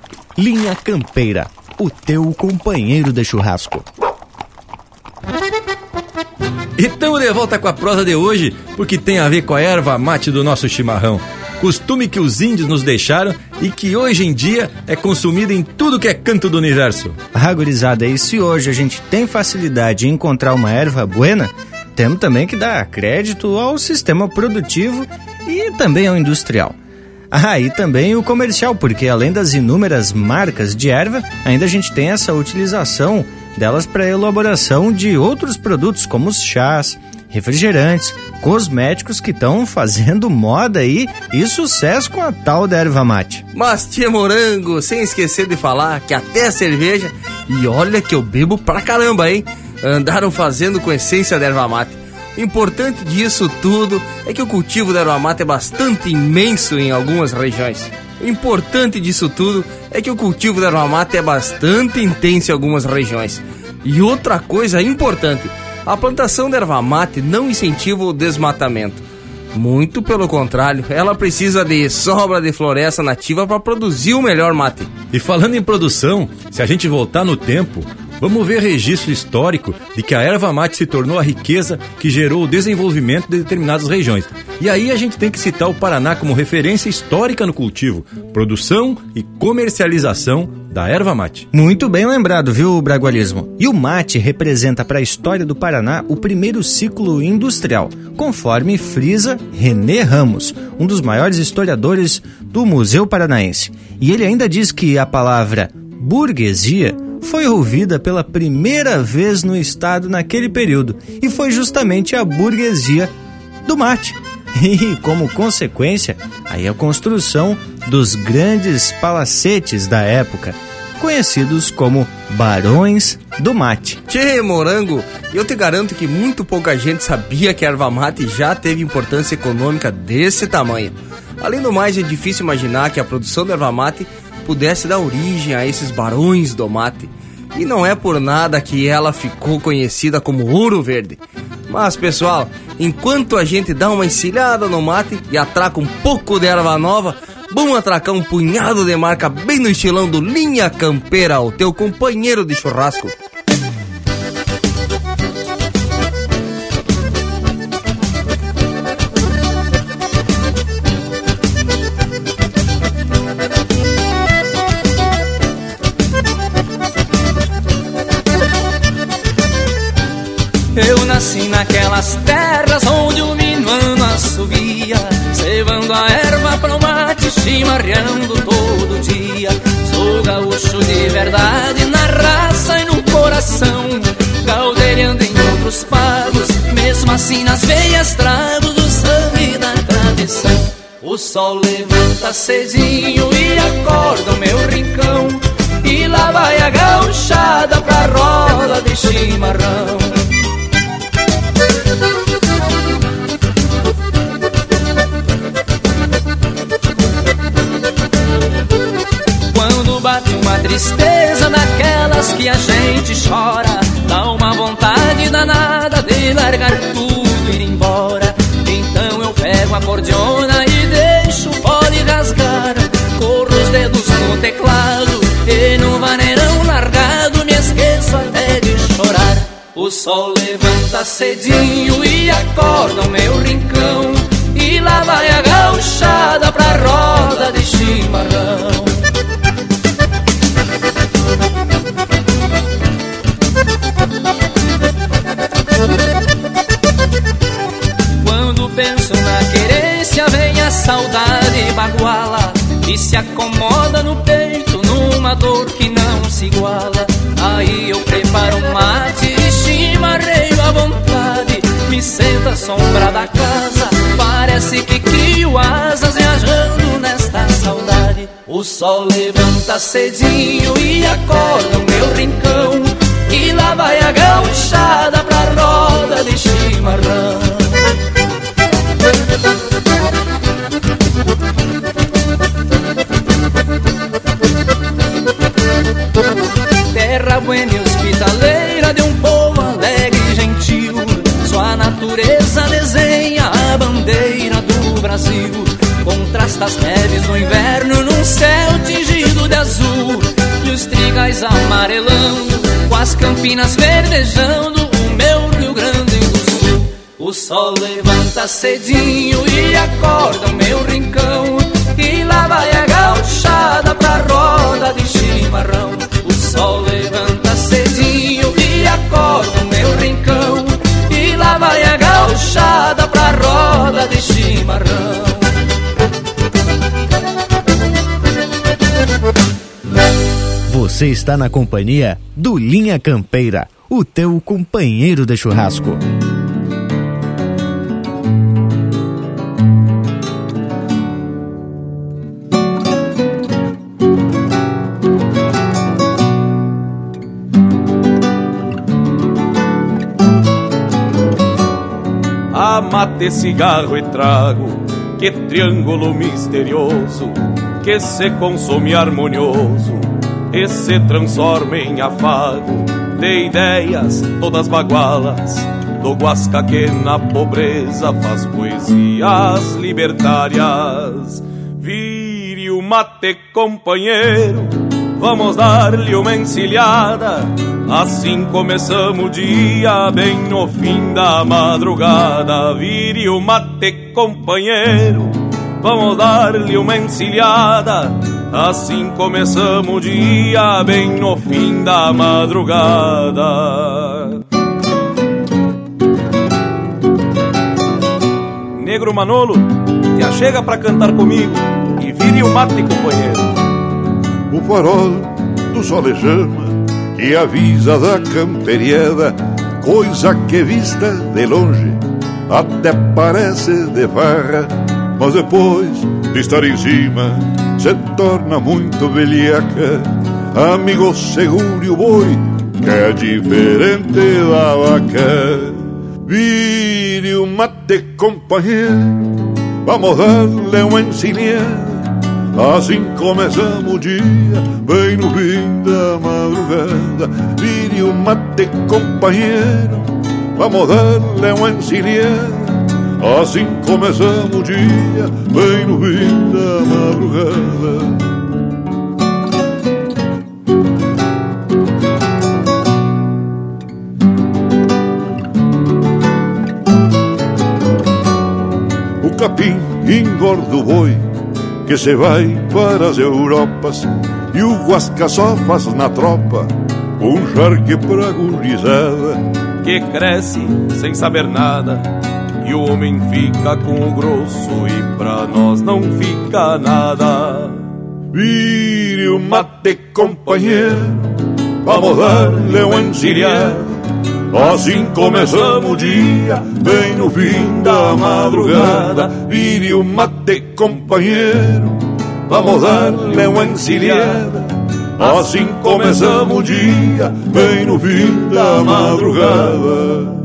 Linha Campeira, o teu companheiro de churrasco. E estamos de volta com a prosa de hoje, porque tem a ver com a erva mate do nosso chimarrão. Costume que os índios nos deixaram e que hoje em dia é consumido em tudo que é canto do universo. Ah, gurizada, e se hoje a gente tem facilidade em encontrar uma erva buena, temos também que dar crédito ao sistema produtivo e também ao industrial. Ah, e também o comercial, porque além das inúmeras marcas de erva, ainda a gente tem essa utilização delas para elaboração de outros produtos como os chás, refrigerantes, cosméticos que estão fazendo moda aí e sucesso com a tal da erva mate. Mas tia Morango, sem esquecer de falar que até a cerveja, e olha que eu bebo pra caramba, hein? Andaram fazendo com essência da erva mate. Importante disso tudo é que o cultivo da erva mate é bastante imenso em algumas regiões. O importante disso tudo é que o cultivo da erva mate é bastante intenso em algumas regiões. E outra coisa importante, a plantação da erva mate não incentiva o desmatamento. Muito pelo contrário, ela precisa de sobra de floresta nativa para produzir o melhor mate. E falando em produção, se a gente voltar no tempo, vamos ver registro histórico de que a erva mate se tornou a riqueza que gerou o desenvolvimento de determinadas regiões. E aí a gente tem que citar o Paraná como referência histórica no cultivo, produção e comercialização da erva mate. Muito bem lembrado, viu, Bragualismo? E o mate representa para a história do Paraná o primeiro ciclo industrial, conforme frisa René Ramos, um dos maiores historiadores do Museu Paranaense. E ele ainda diz que a palavra burguesia foi ouvida pela primeira vez no estado naquele período e foi justamente a burguesia do mate. E, como consequência, aí a construção dos grandes palacetes da época, conhecidos como Barões do Mate. Tchê, morango, eu te garanto que muito pouca gente sabia que a erva mate já teve importância econômica desse tamanho. Além do mais, é difícil imaginar que a produção da erva mate pudesse dar origem a esses barões do mate. E não é por nada que ela ficou conhecida como Ouro Verde. Mas, pessoal, enquanto a gente dá uma encilhada no mate e atraca um pouco de erva nova, vamos atracar um punhado de marca bem no estilão do Linha Campeira, o teu companheiro de churrasco. Naquelas terras onde o minuano assovia Cevando a erva pro mate, chimarreando todo dia. Sou gaúcho de verdade, na raça e no coração Caldeirando em outros pagos, mesmo assim nas veias trago do sangue da tradição. O sol levanta cedinho e acorda o meu rincão. E lá vai a gauchada pra roda de chimarrão tristeza daquelas que a gente chora, dá uma vontade danada de largar tudo e ir embora. Então eu pego a cordiona e deixo o fole rasgar, corro os dedos no teclado e no maneirão largado me esqueço até de chorar. O sol levanta cedinho e acorda o meu rincão E lá vai a gauchada pra roda de chimarrão saudade baguala E se acomoda no peito numa dor que não se iguala. Aí eu preparo um mate e chimarreio à vontade Me sento à sombra da casa. Parece que crio asas viajando nesta saudade. O sol levanta cedinho e acorda o meu rincão E lá vai a gauchada pra roda de chimarrão Terra buena e hospitaleira de um povo alegre e gentil. Sua natureza desenha a bandeira do Brasil. Contrasta as neves do inverno num céu tingido de azul. E os trigais amarelando com as campinas verdejando O meu Rio Grande O sol levanta cedinho e acorda o meu rincão. E lá vai a gauchada pra roda de chimarrão. O sol levanta cedinho e acorda o meu rincão. E lá vai a gauchada pra roda de chimarrão. Você está na companhia do Linha Campeira, o teu companheiro de churrasco. Mate, cigarro e trago, que triângulo misterioso que se consome harmonioso e se transforma em afago de ideias todas bagualas do Guasca que na pobreza faz poesias libertárias. Vire o mate, companheiro, vamos dar-lhe uma encilhada. Assim começamos o dia, bem no fim da madrugada. Vire o mate, companheiro, vamos dar-lhe uma encilhada. Assim começamos o dia, bem no fim da madrugada. Negro Manolo, te achega pra cantar comigo e vire o mate, companheiro. O farol do solejama que avisa da camperiada, coisa que vista de longe até parece de farra, mas depois de estar em cima se torna muito velhaca. Amigo, segure o boi, que é diferente da vaca. Vire o mate, companheiro, vamos dar-lhe uma encilhada. Assim começamos o dia, bem no fim da madrugada. Vire o mate, companheiro, vamos darle uma encilhada. Assim começamos o dia, bem no fim da madrugada. O capim engorda o boi que se vai para as Europas e o guasca só faz na tropa um charque pra gurizada que cresce sem saber nada e o homem fica com o grosso e pra nós não fica nada. Vire o mate, companheiro, vamos dar-lhe uma encilhada. Assim começamos o dia, bem no fim da madrugada. Vire o mate, companheiro, vamos dar-lhe uma encilhada. Assim começamos o dia, bem no fim da madrugada.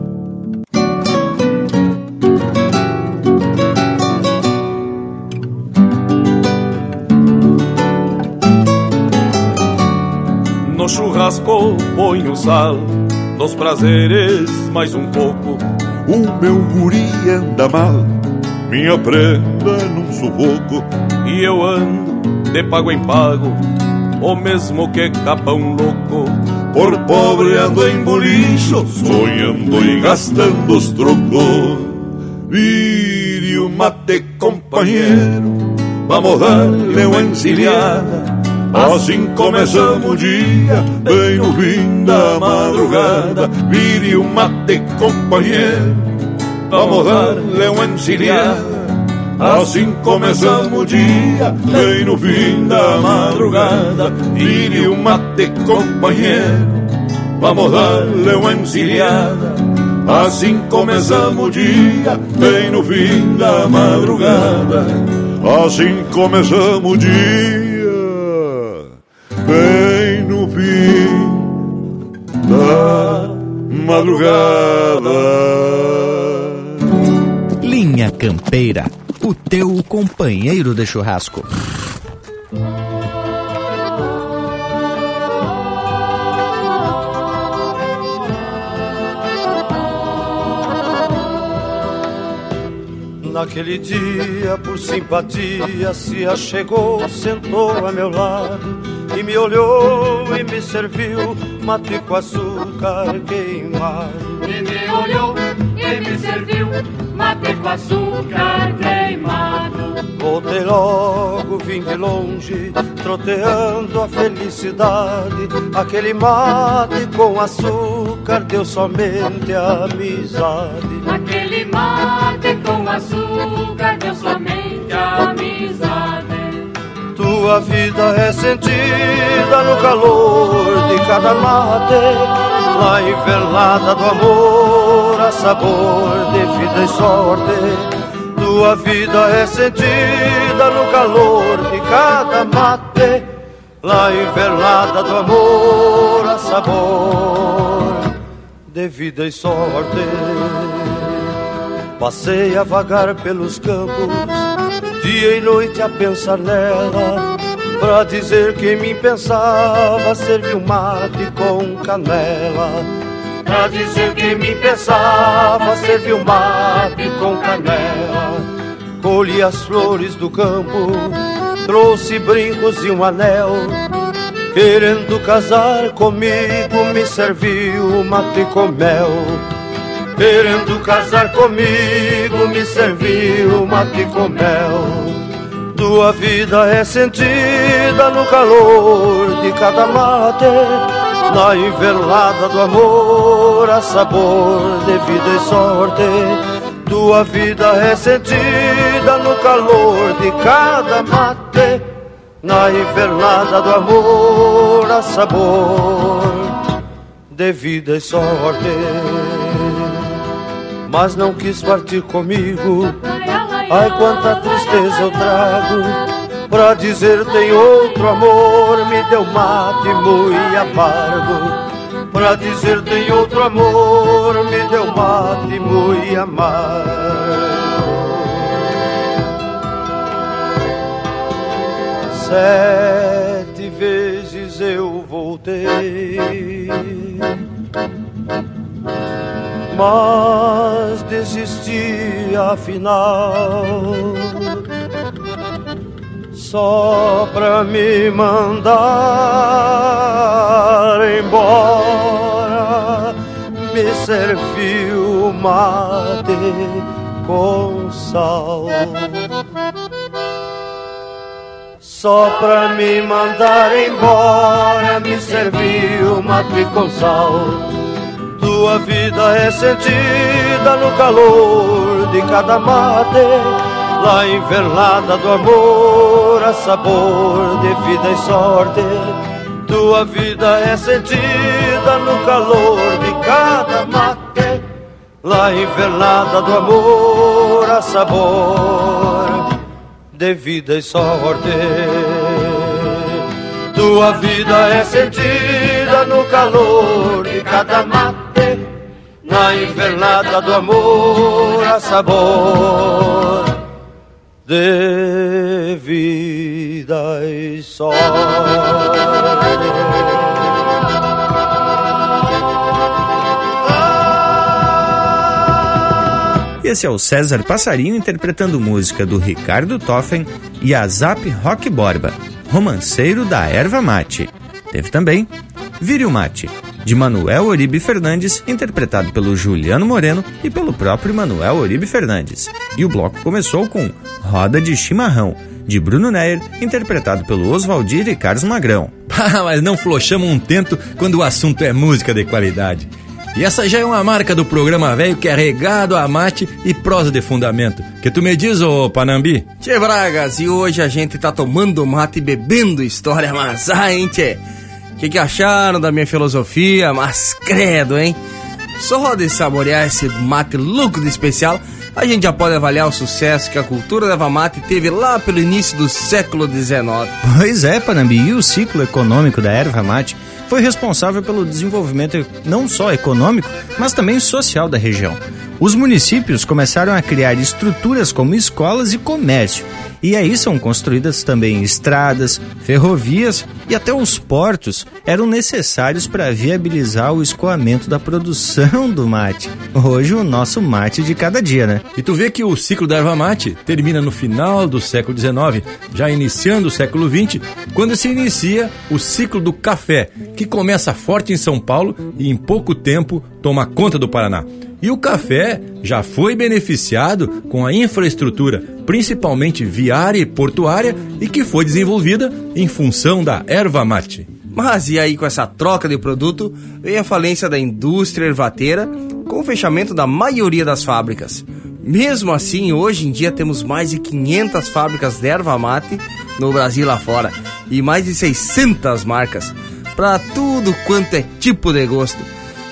No churrasco ponho sal, nos prazeres mais um pouco. O meu guri anda mal, minha prenda num sufoco. E eu ando de pago em pago, o mesmo que capão louco. Por pobre ando em bolicho, sonhando e gastando os trocos. Vire o mate, companheiro, vamos dar-lhe uma encilhada. Assim começamos o dia, bem no fim da madrugada. Vire o mate, companheiro, vamos dar-lhe uma. Assim começamos o dia, bem no fim da madrugada. Vire o mate, companheiro, vamos dar-lhe uma. Assim começamos o dia, bem no fim da madrugada. Assim começamos o dia, no fim da madrugada. Linha Campeira, o teu companheiro de churrasco. Naquele dia, por simpatia, se achegou, sentou a meu lado e me olhou e me serviu mate com açúcar queimado. E me olhou e me serviu mate com açúcar queimado. Voltei logo, vim de longe, troteando a felicidade. Aquele mate com açúcar deu somente amizade. Aquele mate com açúcar deu somente amizade. Tua vida é sentida no calor de cada mate. Na invernada do amor, a sabor de vida e sorte. Tua vida é sentida no calor de cada mate. Na invernada do amor, a sabor de vida e sorte. Passei a vagar pelos campos, dia e noite a pensar nela. Pra dizer que mim pensava, serviu mate com canela. Pra dizer que mim pensava, serviu mate com canela. Colhi as flores do campo, trouxe brincos e um anel. Querendo casar comigo, me serviu mate com mel. Querendo casar comigo, me serviu mate com mel. Tua vida é sentida no calor de cada mate, na invernada do amor, a sabor de vida e sorte. Tua vida é sentida no calor de cada mate, na invernada do amor, a sabor de vida e sorte. Mas não quis partir comigo. Ai, quanta tristeza eu trago Pra dizer tem outro amor. Me deu mate muito amargo Pra dizer tem outro amor. Me deu mate muito amargo. Sete vezes eu voltei mas desisti afinal. Só pra me mandar embora, me serviu mate com sal. Só pra me mandar embora, me serviu mate com sal. Tua vida é sentida no calor de cada mate, lá invernada do amor, a sabor de vida e sorte. Tua vida é sentida no calor de cada mate, lá invernada do amor, a sabor de vida e sorte. Tua vida é sentida no calor de cada mate na invernada do amor a sabor de vida e sol. Esse é o César Passarinho interpretando música do Ricardo Toffen e a Zap Rock Borba, romanceiro da erva mate. Teve também Vire o Mate, de Manuel Oribe Fernandes, interpretado pelo Juliano Moreno e pelo próprio Manuel Oribe Fernandes. E o bloco começou com Roda de Chimarrão, de Bruno Neyer, interpretado pelo Oswaldir e Carlos Magrão. Ah, mas não flochamos um tento quando o assunto é música de qualidade. E essa já é uma marca do programa velho que é regado a mate e prosa de fundamento. Que tu me diz, ô Panambi? Tchê Bragas, e hoje a gente tá tomando mate e bebendo história, mas ah, hein, tchê? O que, que acharam da minha filosofia? Mas credo, hein? Só de saborear esse mate louco de especial, a gente já pode avaliar o sucesso que a cultura leva mate teve lá pelo início do século XIX. Pois é, Panambi, e o ciclo econômico da erva mate foi responsável pelo desenvolvimento não só econômico, mas também social da região. Os municípios começaram a criar estruturas como escolas e comércio, e aí são construídas também estradas, ferrovias e até os portos eram necessários para viabilizar o escoamento da produção do mate. Hoje o nosso mate de cada dia, né? E tu vê que o ciclo da erva mate termina no final do século XIX, já iniciando o século XX, quando se inicia o ciclo do café, que começa forte em São Paulo e em pouco tempo toma conta do Paraná. E o café já foi beneficiado com a infraestrutura, principalmente viária e portuária, e que foi desenvolvida em função da erva mate. Mas e aí, com essa troca de produto, vem a falência da indústria ervateira com o fechamento da maioria das fábricas. Mesmo assim, hoje em dia temos mais de 500 fábricas de erva mate no Brasil lá fora, e mais de 600 marcas, para tudo quanto é tipo de gosto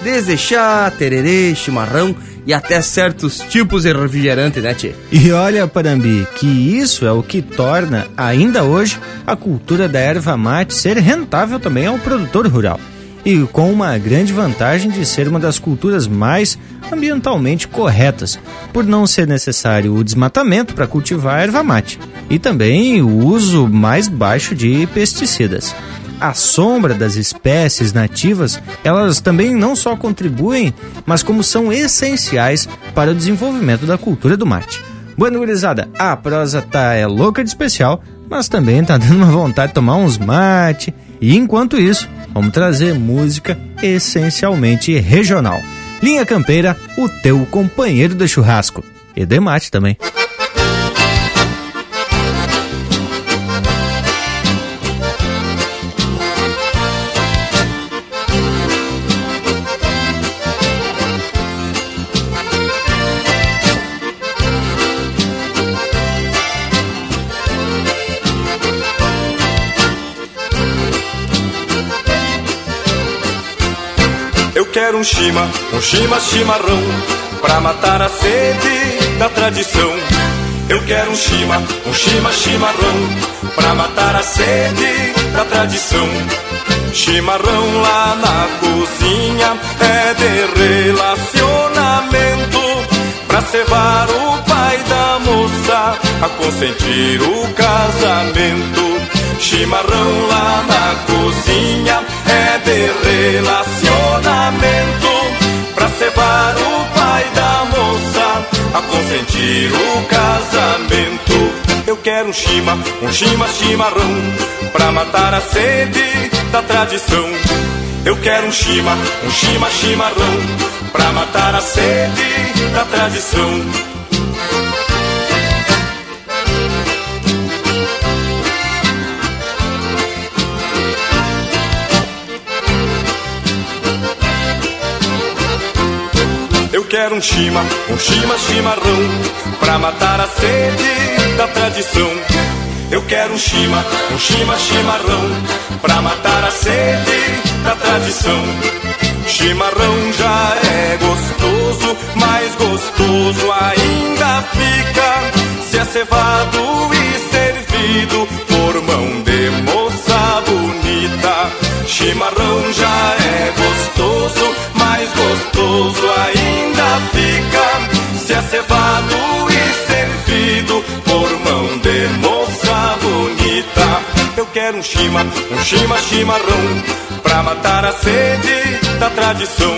desde chá, tererê, chimarrão e até certos tipos de refrigerante, né, tchê? E olha, Parambi, que isso é o que torna, ainda hoje, a cultura da erva mate ser rentável também ao produtor rural. E com uma grande vantagem de ser uma das culturas mais ambientalmente corretas, por não ser necessário o desmatamento para cultivar a erva mate, e também o uso mais baixo de pesticidas à sombra das espécies nativas, elas também não só contribuem, mas como são essenciais para o desenvolvimento da cultura do mate. Bueno, gurizada, a prosa tá é louca de especial, mas também tá dando uma vontade de tomar uns mate. E enquanto isso, vamos trazer música essencialmente regional. Linha Campeira, o teu companheiro de churrasco. E de mate também. Um chima, um chima chimarrão, pra matar a sede da tradição. Eu quero um chima, um chima chimarrão, pra matar a sede da tradição. Chimarrão lá na cozinha é de relacionamento, pra cevar o pai da moça, a consentir o casamento. Chimarrão lá na cozinha de relacionamento pra cevar o a consentir o casamento. Eu quero um chima, um chima chimarrão, pra matar a sede da tradição. Eu quero um chima, um chima chimarrão, pra matar a sede da tradição. Quero um chima, um chima chimarrão, pra matar a sede da tradição. Eu quero um chima, um chima chimarrão, pra matar a sede da tradição. Chimarrão já é gostoso, mais gostoso ainda fica se é cevado e servido por mão de moça bonita. Chimarrão já é gostoso, mais gostoso ainda fica se é cevado e servido por mão de moça bonita. Eu quero um chima, um chima chimarrão pra matar a sede da tradição.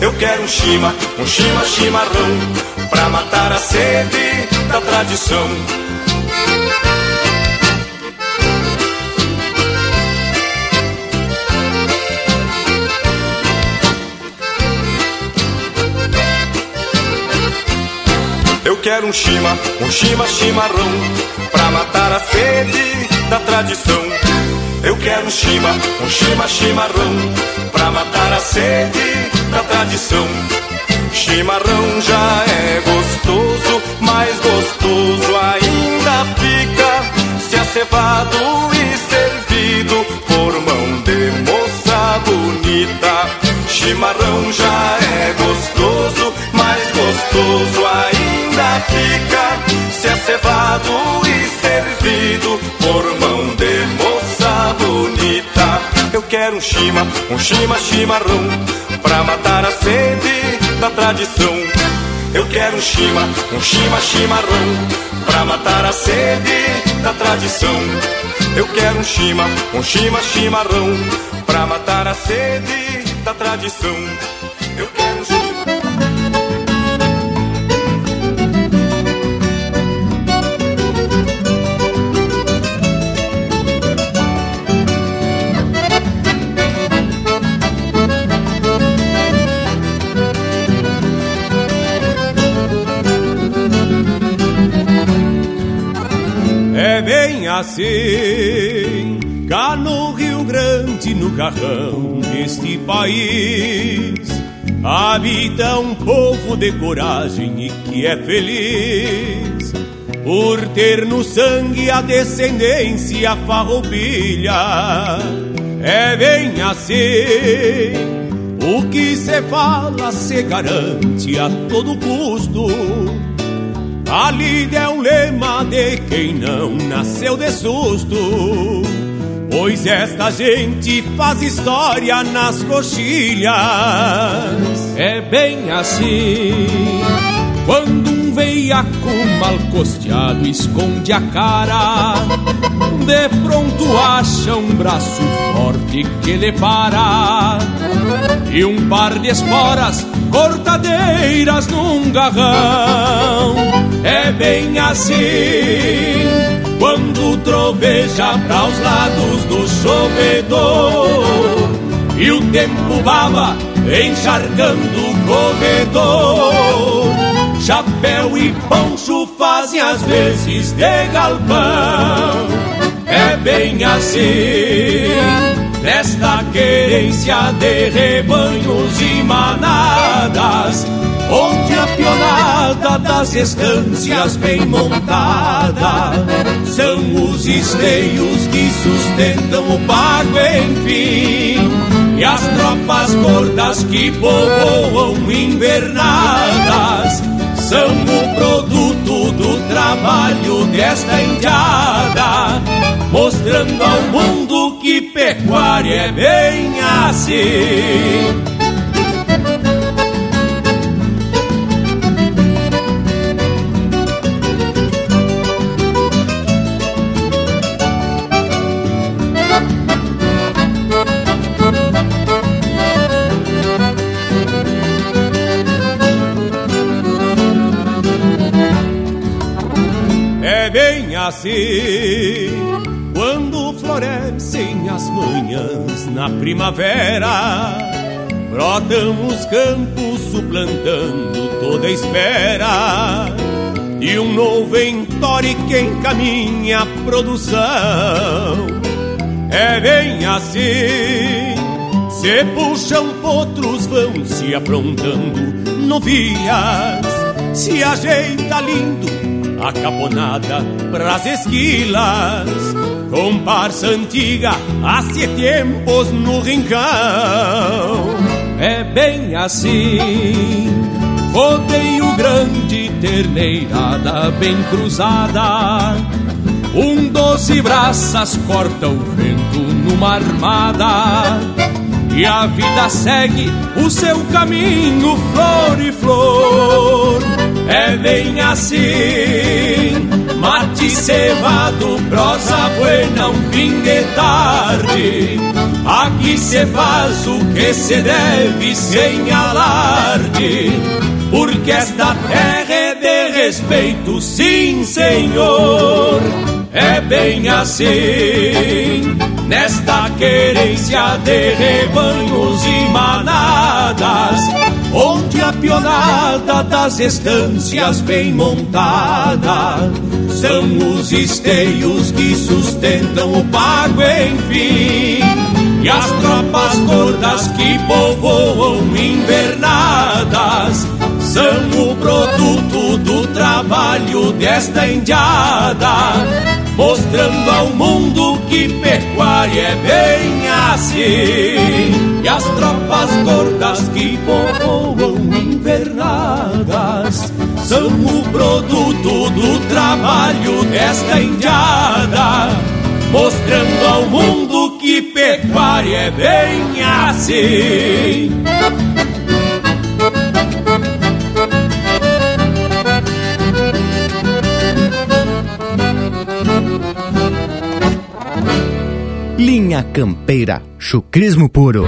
Eu quero um chima, um chima chimarrão pra matar a sede da tradição. Quero um chima, um chima chimarrão Pra matar a sede da tradição. Eu quero um chima, um chima chimarrão Pra matar a sede da tradição. Chimarrão já é gostoso, mais gostoso ainda fica Se é cevado e servido por mão de moça bonita. Chimarrão já é gostoso, mais gostoso ainda fica Se é cevado e servido por mão de moça bonita. Eu quero um chima, um chima chimarrão Pra matar a sede da tradição. Eu quero um chima, um chima chimarrão Pra matar a sede da tradição. Eu quero um chima, um chima chimarrão Pra matar a sede da tradição. Eu quero um bem assim, cá no Rio Grande, no carrão deste país, habita um povo de coragem e que é feliz por ter no sangue a descendência farroupilha. É bem assim, o que se fala se garante a todo custo. A lida é um lema de quem não nasceu de susto. Pois esta gente faz história nas coxilhas. É bem assim. Quando veiaco mal costeado esconde a cara, de pronto acha um braço forte que lhe para. E um par de esporas cortadeiras num garrão. É bem assim quando troveja para os lados do chovedor e o tempo baba encharcando o corredor. Chapéu e poncho fazem às vezes de galpão. É bem assim nesta querência de rebanhos e manadas, onde a pionada das estâncias bem montada são os esteios que sustentam o pago, enfim, e as tropas gordas que povoam invernadas são o produto do trabalho desta indiada, mostrando ao mundo que pecuária é bem assim. Assim quando florescem as manhãs na primavera. Brotam os campos suplantando toda a espera de um novo entore que encaminha a produção. É bem assim, se puxam potros, vão se aprontando novias, se ajeita lindo a caponada pras esquilas, comparsa antiga há tempos no rincão. É bem assim, rodeio grande, terneirada bem cruzada. Um doze braças corta o vento numa armada e a vida segue o seu caminho, flor e flor. É bem assim, mate cevado, prosa buena, um fim de tarde. Aqui se faz o que se deve sem alarde, porque esta terra é de respeito, sim, senhor. É bem assim, nesta querência de rebanhos e manadas, onde a pionada das estâncias bem montada são os esteios que sustentam o pago, enfim. E as tropas gordas que povoam invernadas são o produto do trabalho desta indiada, mostrando ao mundo que pecuária é bem assim. E as tropas gordas que povoam invernadas são o produto do trabalho desta indiada, mostrando ao mundo que pecuária é bem assim. Campeira, chucrismo puro.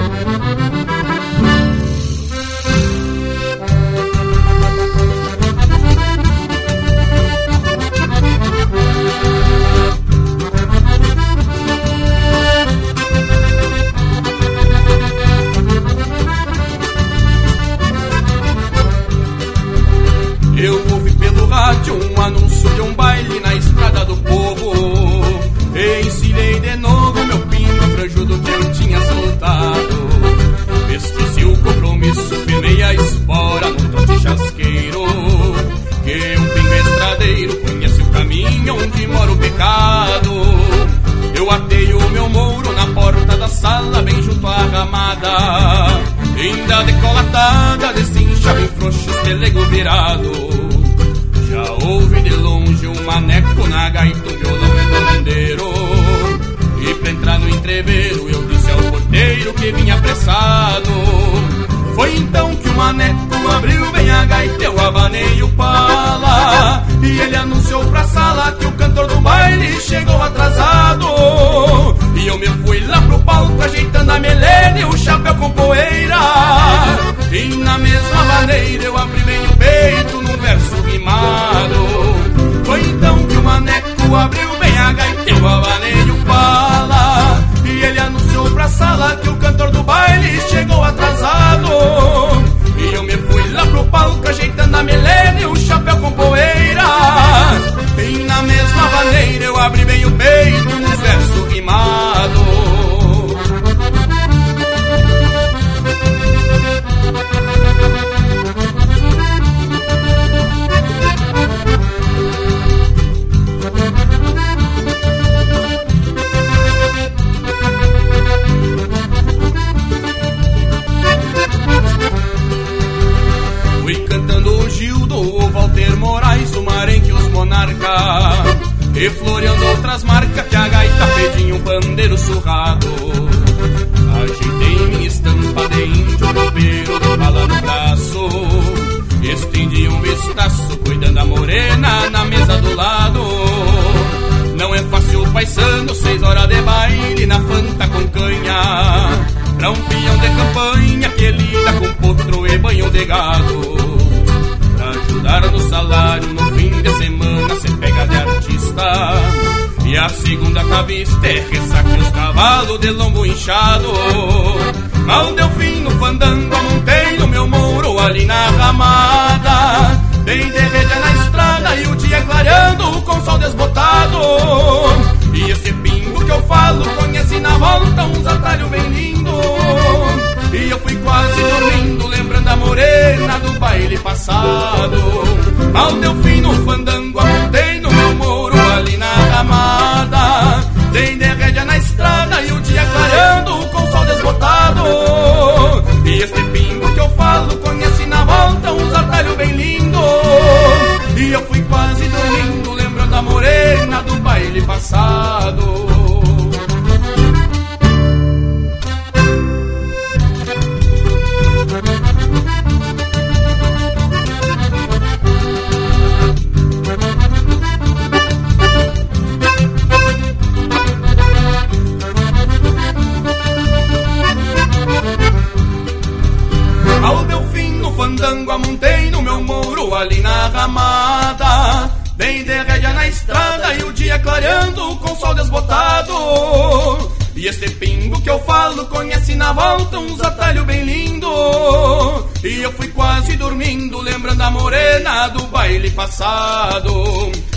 Ramada. Ainda decolatada, descincha bem frouxo, pelego virado. Já ouvi de longe um maneco na gaita, um violão e bandeiro. E pra entrar no entreveiro, eu disse ao porteiro que vinha apressado. Foi então que o maneco abriu bem a gaita, eu abanei o pala. E ele anunciou pra sala que o cantor do baile chegou atrasado. E eu me fui lá pro palco ajeitando a melena e o chapéu com poeira. E na mesma maneira eu abri bem o peito num verso rimado. Foi então que o maneco abriu bem a gaita, abanei o pala. E ele anunciou pra sala que o cantor do baile chegou atrasado. E eu me fui lá pro palco ajeitando a melena e o chapéu com poeira. E na mesma maneira eu abri bem o peito num verso rimado. E floreando outras marcas que a gaita pedinha um pandeiro surrado. Ajeitei minha estampa de índio tropeiro, bala no braço. Estendi um vistaço, cuidando a morena na mesa do lado. Não é fácil paisano, seis horas de baile na fanta com canha. Pra um peão de campanha que lida com potro e banho de gado ajudar no salário no fim de semana se pega de artista a segunda cavista é ressaca os cavalos de lombo inchado. Mal deu fim no fandango, montei no meu muro ali na ramada. Dei de rede na estrada e o dia clareando com sol desbotado. E esse pingo que eu falo conhece na volta uns atalhos bem lindo. E eu fui quase dormindo, lembrando a morena do baile passado. Mal deu fim no fandango, montei no meu muro ali na ramada. Dei de rédea na estrada e o dia clareando com sol desbotado. E este pingo que eu falo conhece na volta uns atalhos bem lindo. E eu fui quase dormindo, lembrando a morena do baile passado. Passado.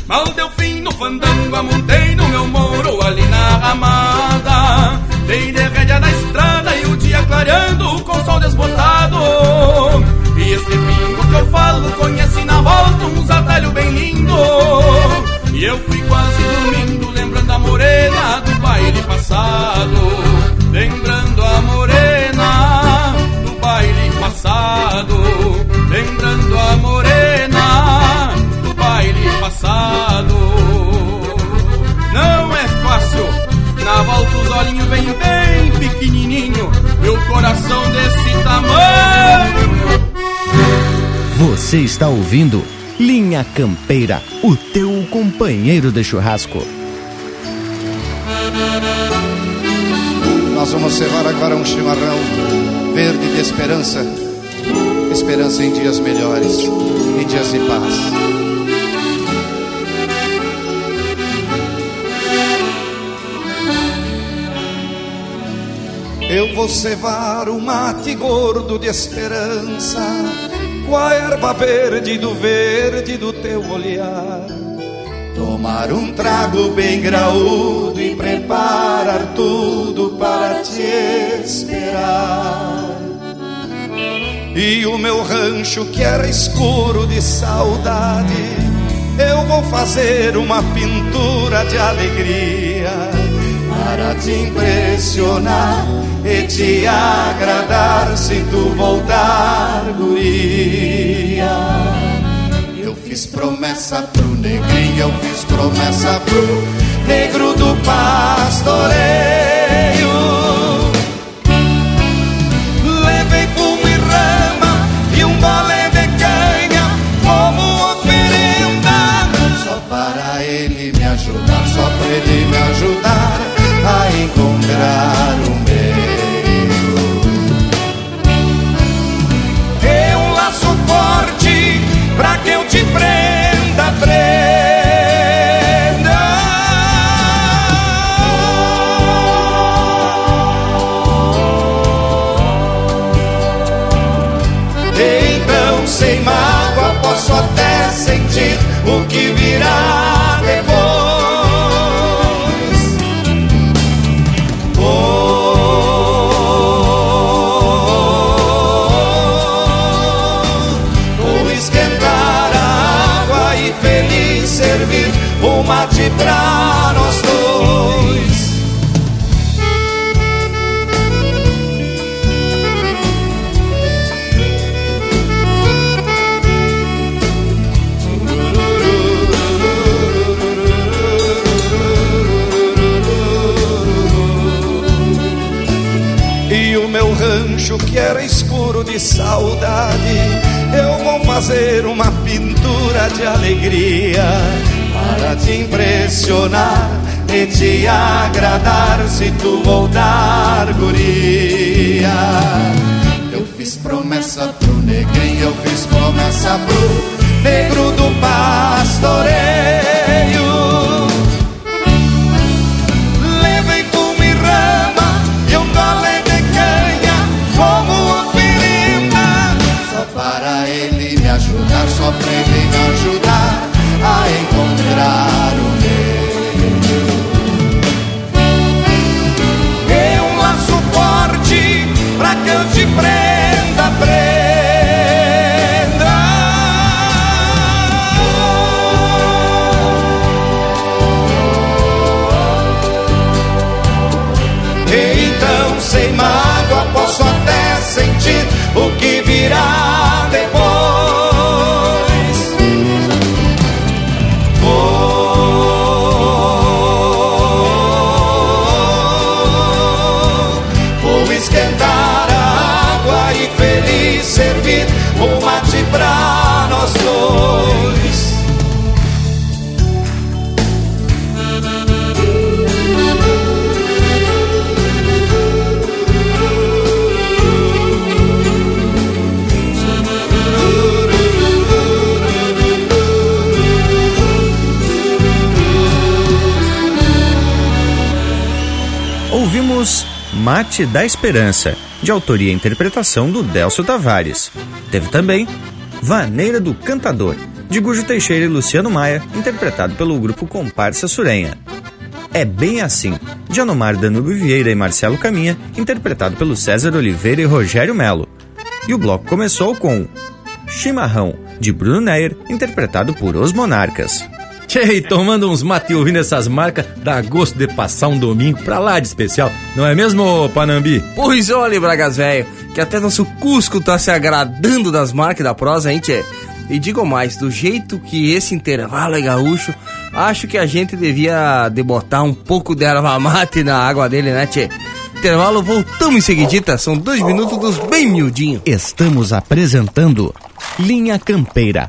Você está ouvindo Linha Campeira, o teu companheiro de churrasco. Nós vamos cevar agora um chimarrão verde de esperança, esperança em dias melhores, em dias de paz. Eu vou cevar um mate gordo de esperança, com a erva verde do verde do teu olhar. Tomar um trago bem graúdo e preparar tudo para te esperar. E o meu rancho que era escuro de saudade, eu vou fazer uma pintura de alegria para te impressionar e te agradar se tu voltar, guria. Eu fiz promessa pro negrinho, eu fiz promessa pro negro do pastoreio. Levei fumo e rama e um gole de canha como oferenda. Só para ele me ajudar, só para ele me ajudar a encontrar o meio. O mate pra nós dois. E o meu rancho que era escuro de saudade, eu vou fazer uma pintura de alegria para te impressionar e te agradar se tu voltar, guria. Eu fiz promessa pro negrinho, eu fiz promessa pro negro do pastoreio. Levei como rama e um gole de canha como oferenda, só para ele me ajudar, só pra ele me ajudar. de preto. Mate da Esperança, de autoria e interpretação do Delcio Tavares. Teve também Vaneira do Cantador, de Gujo Teixeira e Luciano Maia, interpretado pelo grupo Comparsa Surenha. É Bem Assim, de Anomar Danúbio Vieira e Marcelo Caminha, interpretado pelo César Oliveira e Rogério Melo. E o bloco começou com Chimarrão, de Bruno Neyer, interpretado por Os Monarcas. Tchê, tomando uns mate e ouvindo essas marcas, dá gosto de passar um domingo pra lá de especial, não é mesmo, Panambi? Pois olha, Bragas velho, que até nosso Cusco tá se agradando das marcas da prosa, hein, tchê? E digo mais, do jeito que esse intervalo é gaúcho, acho que a gente devia de botar um pouco de erva mate na água dele, né, tchê? Intervalo, voltamos em seguidita, são dois minutos dos bem miudinhos. Estamos apresentando Linha Campeira,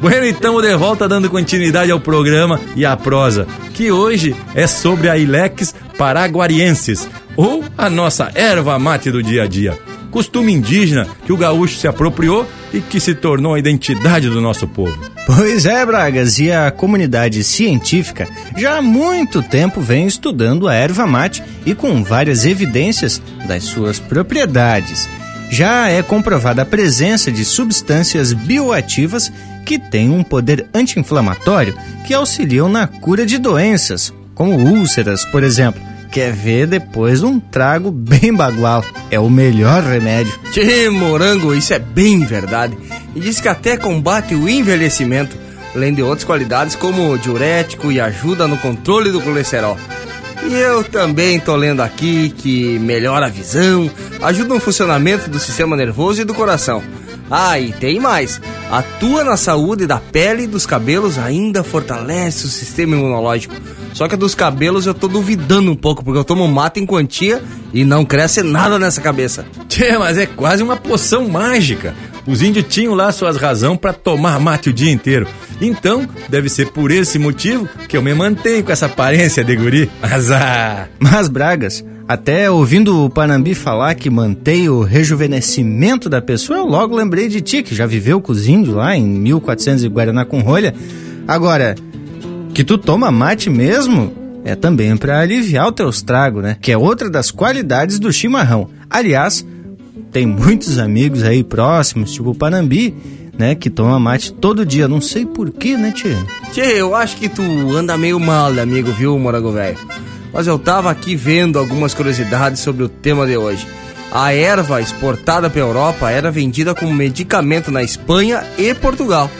Bueno, estamos de volta dando continuidade ao programa e à prosa, que hoje é sobre a Ilex paraguariensis, ou a nossa erva mate do dia a dia. Costume indígena que o gaúcho se apropriou e que se tornou a identidade do nosso povo. Pois é, Bragas, e a comunidade científica já há muito tempo vem estudando a erva mate e com várias evidências das suas propriedades. Já é comprovada a presença de substâncias bioativas que têm um poder anti-inflamatório que auxiliam na cura de doenças, como úlceras, por exemplo. Quer ver depois um trago bem bagual? É o melhor remédio. Tchê, morango, isso é bem verdade. E diz que até combate o envelhecimento, além de outras qualidades como diurético e ajuda no controle do colesterol. E eu também tô lendo aqui que melhora a visão, ajuda no funcionamento do sistema nervoso e do coração. Ah, e tem mais. Atua na saúde da pele e dos cabelos, ainda fortalece o sistema imunológico. Só que a dos cabelos eu tô duvidando um pouco, porque eu tomo mate em quantia e não cresce nada nessa cabeça. Tchê, mas é quase uma poção mágica. Os índios tinham lá suas razões para tomar mate o dia inteiro. Então, deve ser por esse motivo que eu me mantenho com essa aparência de guri. Mas ah... Mas, Bragas, até ouvindo o Panambi falar que mantém o rejuvenescimento da pessoa, eu logo lembrei de ti, que já viveu índios lá em 1400 e Guaraná com rolha. Agora, que tu toma mate mesmo, é também para aliviar o teu estrago, né? Que é outra das qualidades do chimarrão. Aliás, tem muitos amigos aí próximos, tipo o Panambi, né, que toma mate todo dia. Não sei porquê, né, Tchê? Tchê, eu acho que tu anda meio mal, amigo, viu, Morango Velho? Mas eu tava aqui vendo algumas curiosidades sobre o tema de hoje. A erva exportada para Europa era vendida como medicamento na Espanha e Portugal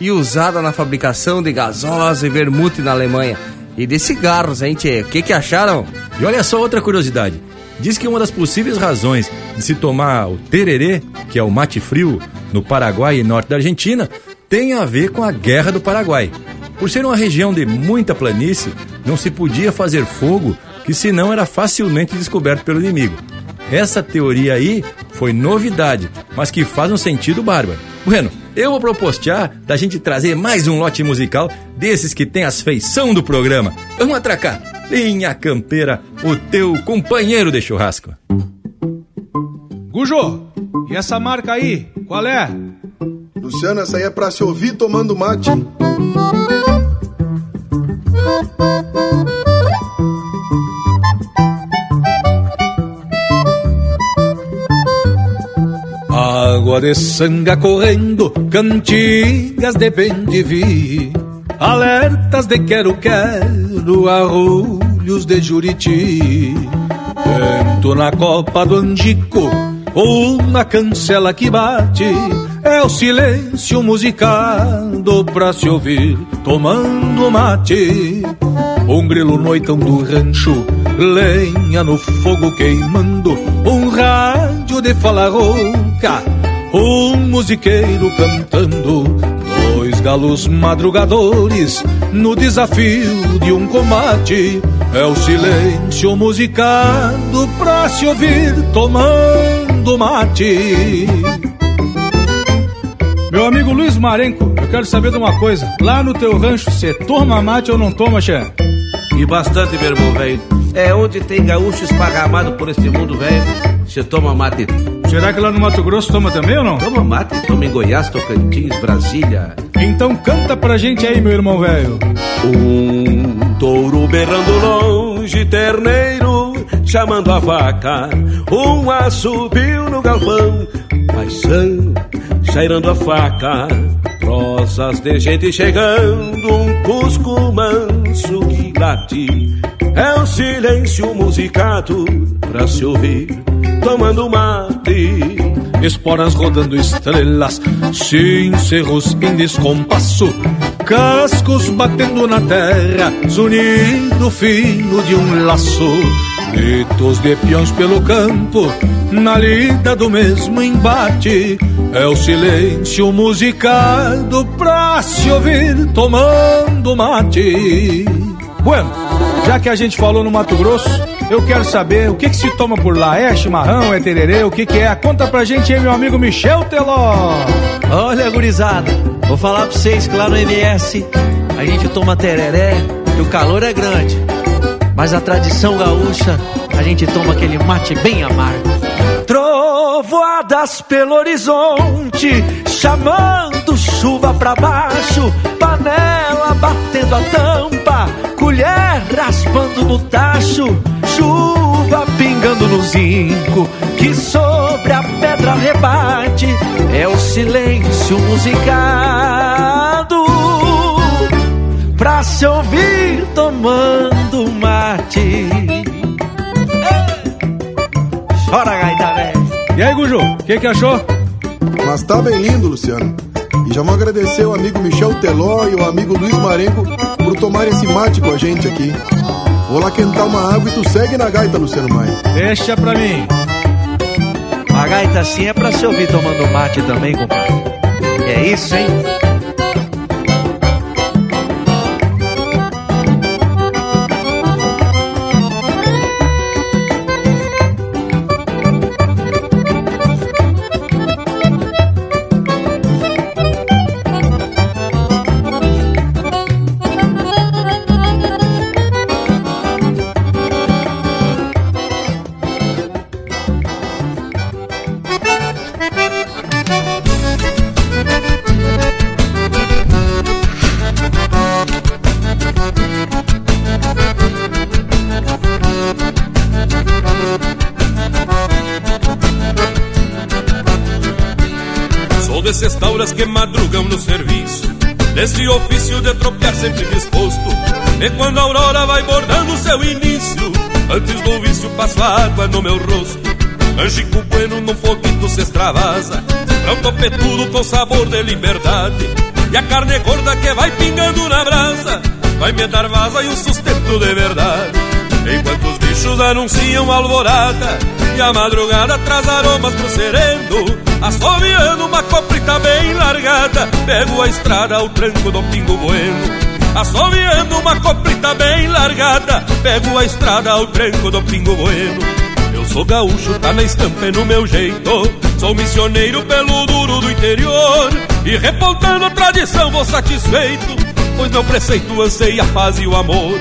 e usada na fabricação de gasosa e vermute na Alemanha. E de cigarros, hein, tchê? O que que acharam? E olha só outra curiosidade. Diz que uma das possíveis razões de se tomar o tererê, que é o mate frio, no Paraguai e norte da Argentina, tem a ver com a Guerra do Paraguai. Por ser uma região de muita planície, não se podia fazer fogo, que senão era facilmente descoberto pelo inimigo. Essa teoria aí foi novidade, mas que faz um sentido bárbaro. Bueno, eu vou propostear da gente trazer mais um lote musical desses que tem as feição do programa. Vamos atracar! Linha Campeira, o teu companheiro de churrasco. Gujo, e essa marca aí, qual é? Luciano, essa aí é pra se ouvir tomando mate. Água de sanga correndo, cantigas de bem de vi, alertas de quero-quero, arrulhos de juriti. Vento na copa do angico, ou na cancela que bate, é o silêncio musicado pra se ouvir tomando mate. Um grilo noitão do rancho, lenha no fogo queimando, um rádio de fala rouca, um musiqueiro cantando, dois galos madrugadores no desafio de um combate. É o silêncio musicado pra se ouvir tomando mate. Meu amigo Luiz Marenco, eu quero saber de uma coisa. Lá no teu rancho, você toma mate ou não toma, Xé? E bastante, meu irmão, velho. É onde tem gaúcho esparramado por este mundo, velho. Você toma mate. Será que lá no Mato Grosso toma também ou não? Toma mate, toma em Goiás, Tocantins, Brasília. Então canta pra gente aí, meu irmão velho. Um touro berrando longe, terneiro chamando a vaca. Um assobio no galpão, paisano cheirando a faca. Prosas de gente chegando, um cusco manso que late. É o silêncio musicado pra se ouvir, tomando mate. Esporas rodando estrelas, cincerros em descompasso. Cascos batendo na terra, zunido fino de um laço. Gritos de peões pelo campo, na lida do mesmo embate. É o silêncio musicado pra se ouvir tomando mate. Bueno, já que a gente falou no Mato Grosso, eu quero saber o que, que se toma por lá. É chimarrão, é tererê, o que, que é? Conta pra gente aí, meu amigo Michel Teló. Olha, gurizada, vou falar pra vocês que lá no MS a gente toma tereré, que o calor é grande. Mas a tradição gaúcha, a gente toma aquele mate bem amargo. Trovoadas pelo horizonte, chamando chuva pra baixo, panela batendo a tampa, colher raspando no tacho, chuva pingando no zinco, que sobre a pedra rebate, é o silêncio musicado, pra se ouvir tomando mate. Chora, gaita, velho. E aí, Guju, o que, que achou? Mas tá bem lindo, Luciano. E já vou agradecer o amigo Michel Teló e o amigo Luiz Marenco por tomar esse mate com a gente aqui. Vou lá quentar uma água e tu segue na gaita, Luciano Maia. Deixa pra mim. A gaita assim é pra se ouvir tomando mate também, compadre. É isso, hein? Desse ofício de tropear sempre disposto E quando a aurora vai bordando seu início Antes do vício passo água no meu rosto. Angico bueno num foguito se extravasa Pronto petudo com sabor de liberdade. E a carne gorda que vai pingando na brasa Vai me dar vaza e um sustento de verdade. Enquanto os bichos anunciam alvorada E a madrugada traz aromas pro sereno Assoviando uma coprita bem largada Pego a estrada ao tranco do pingo bueno. Assoviando uma coprita bem largada Pego a estrada ao tranco do pingo bueno. Eu sou gaúcho, tá na estampa e no meu jeito. Sou missioneiro pelo duro do interior. E repontando a tradição vou satisfeito Pois meu preceito anseia a paz e o amor.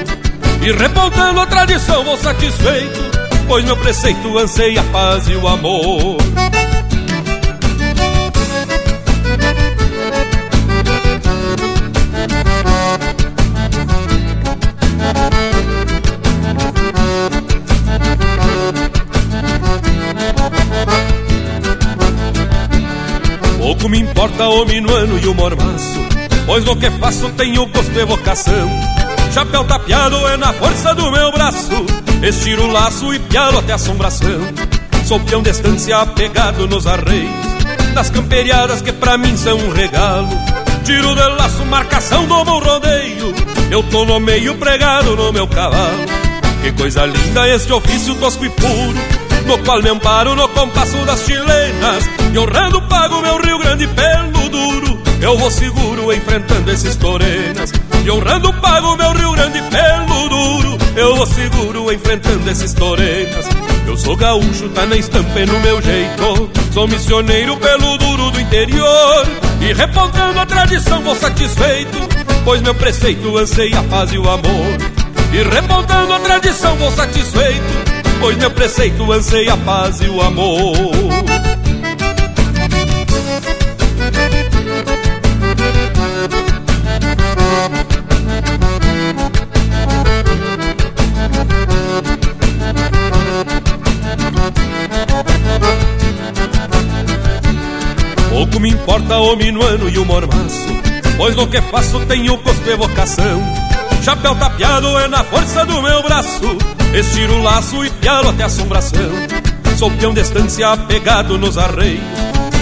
E repontando a tradição vou satisfeito Pois meu preceito anseia a paz e o amor Pouco me importa o minuano e o mormaço Pois no que faço tenho gosto e vocação. Chapéu tapeado é na força do meu braço. Estiro o laço e pialo até assombração. Sou peão de estância apegado nos arreios. Das camperiadas que pra mim são um regalo. Tiro de laço, marcação do bom rodeio. Eu tô no meio pregado no meu cavalo. Que coisa linda este ofício tosco e puro, no qual me amparo no compasso das chilenas. E honrando pago meu Rio Grande pelo duro, eu vou seguro enfrentando esses torenas. E honrando pago meu Rio Grande pelo duro, eu vou seguro enfrentando esses torenas. Eu sou gaúcho, tá na estampa e no meu jeito. Sou missioneiro pelo duro do interior. E repontando a tradição vou satisfeito, pois meu preceito anseia a paz e o amor. E repontando a tradição vou satisfeito, pois meu preceito anseia a paz e o amor. Pouco me importa o minuano e o mormaço, pois no que faço tenho gosto e vocação. Chapéu tapeado é na força do meu braço, estiro o laço pialo até assombração. Sou peão de estância apegado nos arreios,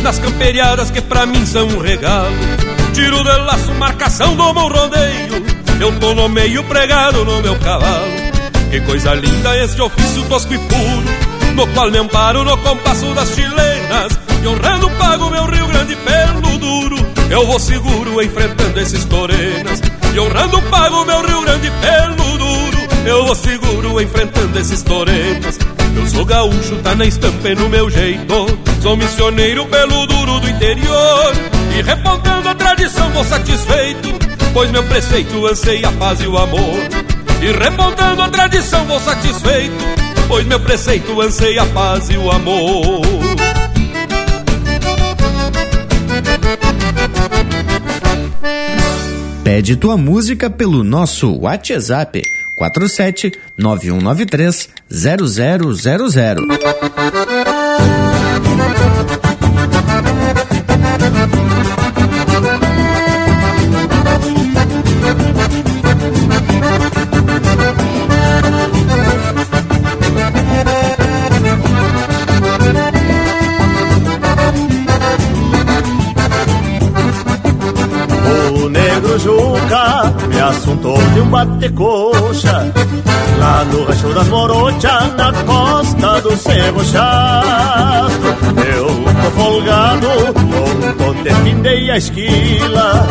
nas camperiadas que pra mim são um regalo. Tiro de laço, marcação do meu rodeio, eu tô no meio pregado no meu cavalo. Que coisa linda este ofício tosco e puro, no qual me amparo no compasso das chilenas. E honrando pago meu Rio Grande pelo duro, eu vou seguro enfrentando esses torenas. E honrando pago meu Rio Grande pelo eu vou seguro enfrentando esses torenas. Eu sou gaúcho, tá na estampa e no meu jeito. Sou missioneiro pelo duro do interior. E repontando a tradição vou satisfeito, pois meu preceito anseia a paz e o amor. E repontando a tradição vou satisfeito, pois meu preceito anseia a paz e o amor. Pede tua música pelo nosso WhatsApp 47 9193 0000. De um bate-coxa Lá no rancho das Morochas, na costa do Cerro Chato. Eu tô folgado, ontem findei a esquila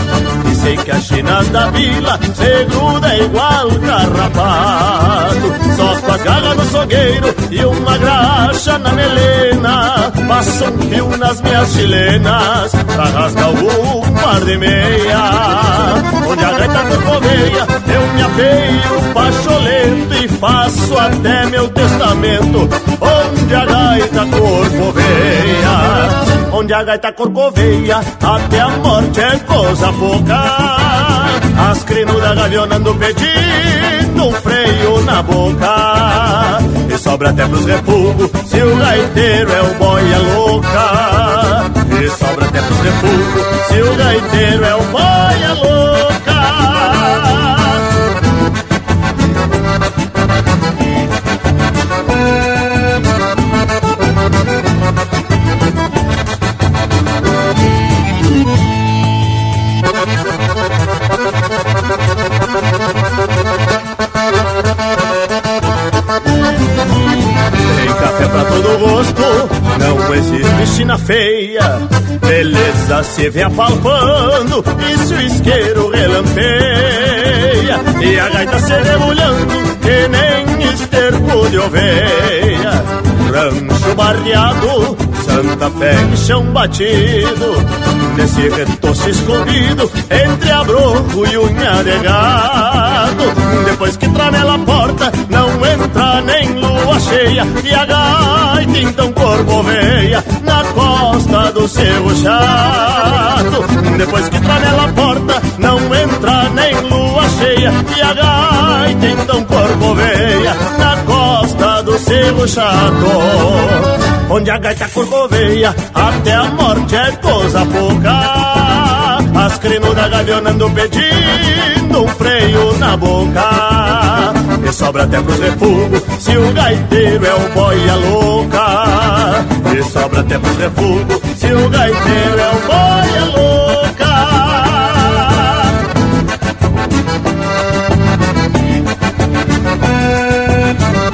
E sei que as chinas da vila se gruda igual carrapato. Só com as garras do sogueiro e uma graxa na melena Passa um fio nas minhas chilenas Pra rasgar um meia Onde a gaita corcoveia Eu me apeio pacholento E faço até meu testamento. Onde a gaita corcoveia Onde a gaita corcoveia Até a morte é coisa pouca. As crinudas gavionando pedindo Um freio na boca. E sobra até pros refugos Se o gaiteiro é o boia louca E sobra até pros refugos Se o gaiteiro é o boia louca. Tem café pra todo gosto, não existe china feia. Beleza se vê apalpando, e se o isqueiro relampeia. E a gaita se debulhando, que nem esterco de oveia. Rancho barreado, Santa Fé e chão batido. Nesse retoço escondido, entre abroco e unha de gado. Depois que tramela a porta, não entra nem lua cheia. E a gaita então corcoveia na costa do seu chato. Depois que tramela a porta, não entra nem lua cheia. E a gaita então corcoveia na costa do sebo chato Onde a gaita corcoveia Até a morte é coisa pouca. As crinudas galhonando pedindo um freio na boca. E sobra até pros refugos Se o gaiteiro é o boia louca. E sobra até pros refugos Se o gaiteiro é o boia louca. Música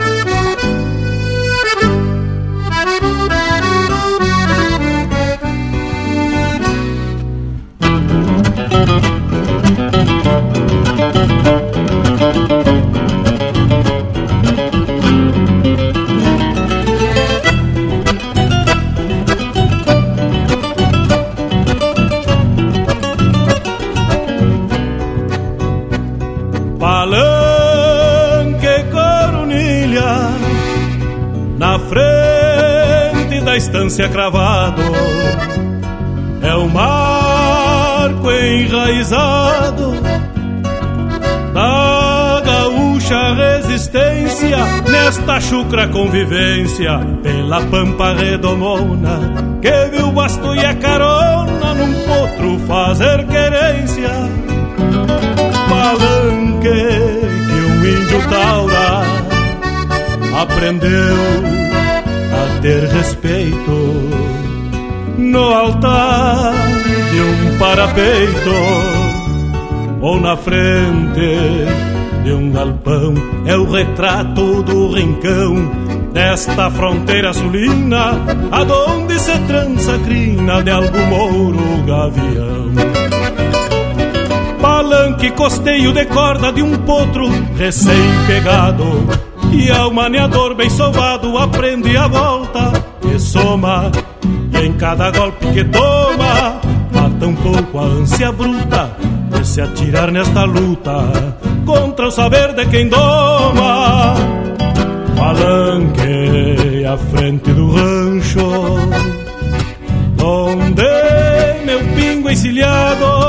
Estância cravado, é o marco enraizado da gaúcha resistência nesta chucra convivência pela pampa redomona que viu basto e a carona num potro fazer querência. Palanque que um índio taura aprendeu ter respeito. No altar de um parapeito ou na frente de um galpão é o retrato do rincão desta fronteira sulina aonde se trança a crina de algum mouro gavião. Palanque costeio de corda de um potro recém-pegado E ao maneador bem sovado aprende a volta e soma. E em cada golpe que toma mata um pouco a ânsia bruta De se atirar nesta luta contra o saber de quem doma. Palanque à frente do rancho Onde meu pingo encilhado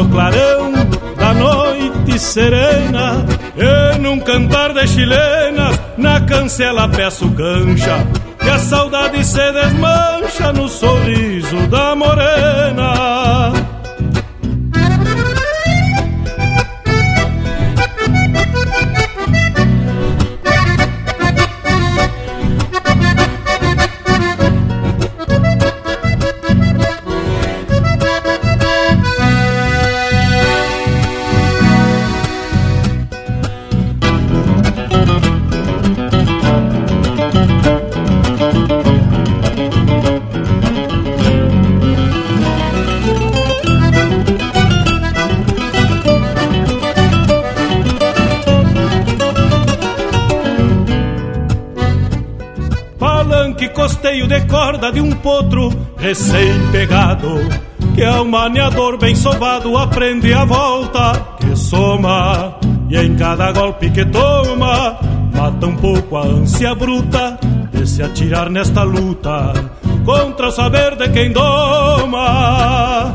no clarão da noite serena e num cantar de chilenas na cancela peço cancha e a saudade se desmancha no sorriso da morena de um potro recém-pegado que ao maneador bem sovado aprende a volta que soma e em cada golpe que toma mata um pouco a ânsia bruta de se atirar nesta luta contra o saber de quem doma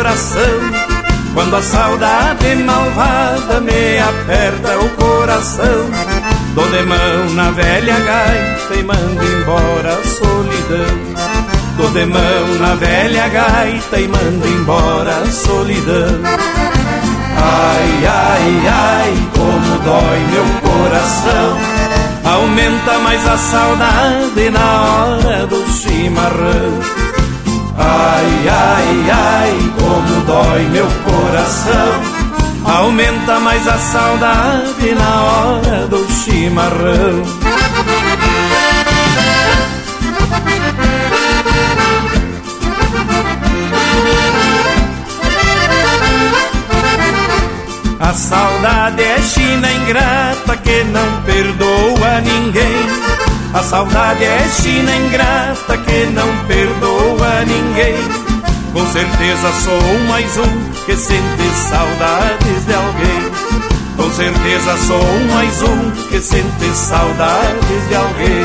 Coração. Quando a saudade malvada me aperta o coração. Dou de mão na velha gaita e mando embora a solidão. Dou de mão na velha gaita e mando embora a solidão. Ai, ai, ai, como dói meu coração. Aumenta mais a saudade na hora do chimarrão. Ai, ai, ai, como dói meu coração. Aumenta mais a saudade na hora do chimarrão. A saudade é china ingrata que não perdoa ninguém. A saudade é china ingrata que não perdoa ninguém. Com certeza sou mais um que sente saudades de alguém. Com certeza sou mais um que sente saudades de alguém.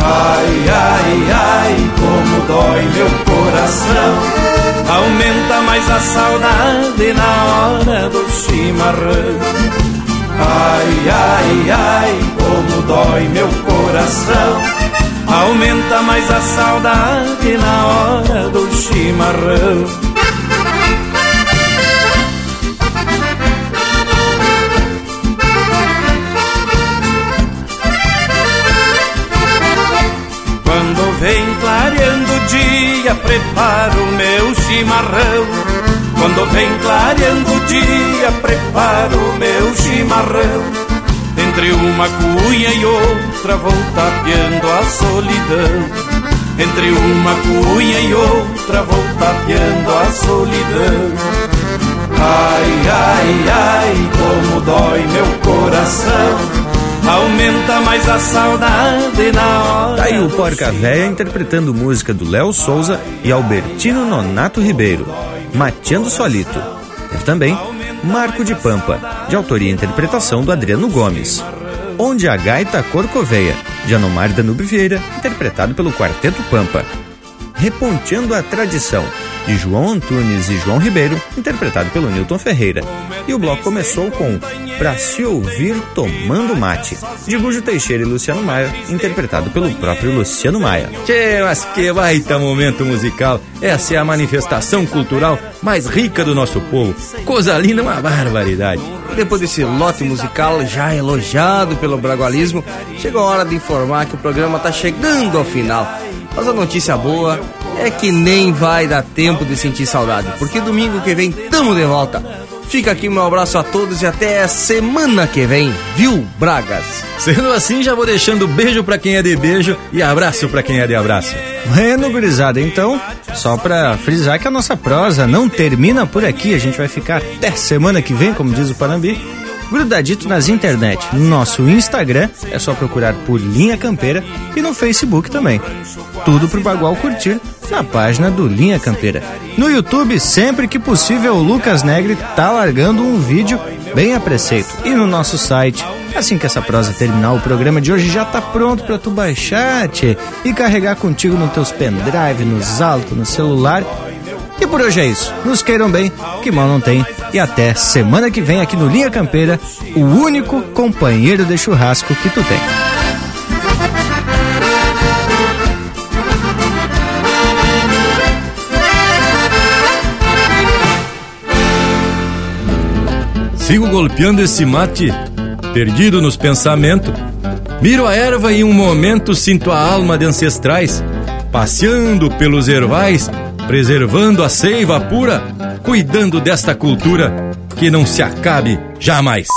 Ai, ai, ai, como dói meu coração. Aumenta mais a saudade na hora do chimarrão. Ai, ai, ai, como dói meu coração. Aumenta mais a saudade na hora do chimarrão. Quando vem clareando o dia, preparo meu chimarrão. Quando vem clareando o dia, preparo meu chimarrão. Entre uma cunha e outra vou tapeando a solidão. Entre uma cunha e outra vou tapeando a solidão. Ai, ai, ai, como dói meu coração. Aumenta mais a saudade na hora. Tá aí o Porca Véia interpretando música do Léo Souza e Albertino Nonato Ribeiro, Mateando Solito. Teve também Marco de Pampa, de autoria e interpretação do Adriano Gomes. Onde a Gaita Corcoveia, de Anomar Danube Vieira, interpretado pelo Quarteto Pampa. Reponteando a Tradição, de João Antunes e João Ribeiro, interpretado pelo Newton Ferreira. E o bloco começou com Pra se ouvir tomando mate, de Gujo Teixeira e Luciano Maia, interpretado pelo próprio Luciano Maia. Tchê, mas que baita momento musical! Essa é a manifestação cultural mais rica do nosso povo. Coisa linda, uma barbaridade. Depois desse lote musical já elogiado pelo bragualismo, chegou a hora de informar que o programa está chegando ao final. Mas a notícia boa é que nem vai dar tempo de sentir saudade, porque domingo que vem tamo de volta. Fica aqui meu abraço a todos e até semana que vem, viu, Bragas? Sendo assim, já vou deixando beijo para quem é de beijo e abraço para quem é de abraço. Bueno, gurizada, então, só pra frisar que a nossa prosa não termina por aqui, a gente vai ficar até semana que vem, como diz o Panambi grudadito nas internet. No nosso Instagram é só procurar por Linha Campeira e no Facebook também. Tudo pro Bagual curtir na página do Linha Campeira. No YouTube, sempre que possível, o Lucas Negre tá largando um vídeo bem a preceito. E no nosso site, assim que essa prosa terminar, o programa de hoje já tá pronto para tu baixar, tchê, e carregar contigo nos teus pendrive, nos altos, no celular e por hoje é isso. Nos queiram bem, que mal não tem. E até semana que vem aqui no Linha Campeira, o único companheiro de churrasco que tu tem. Sigo golpeando esse mate, perdido nos pensamentos. Miro a erva e um momento sinto a alma de ancestrais, passeando pelos ervais preservando a seiva pura, cuidando desta cultura que não se acabe jamais.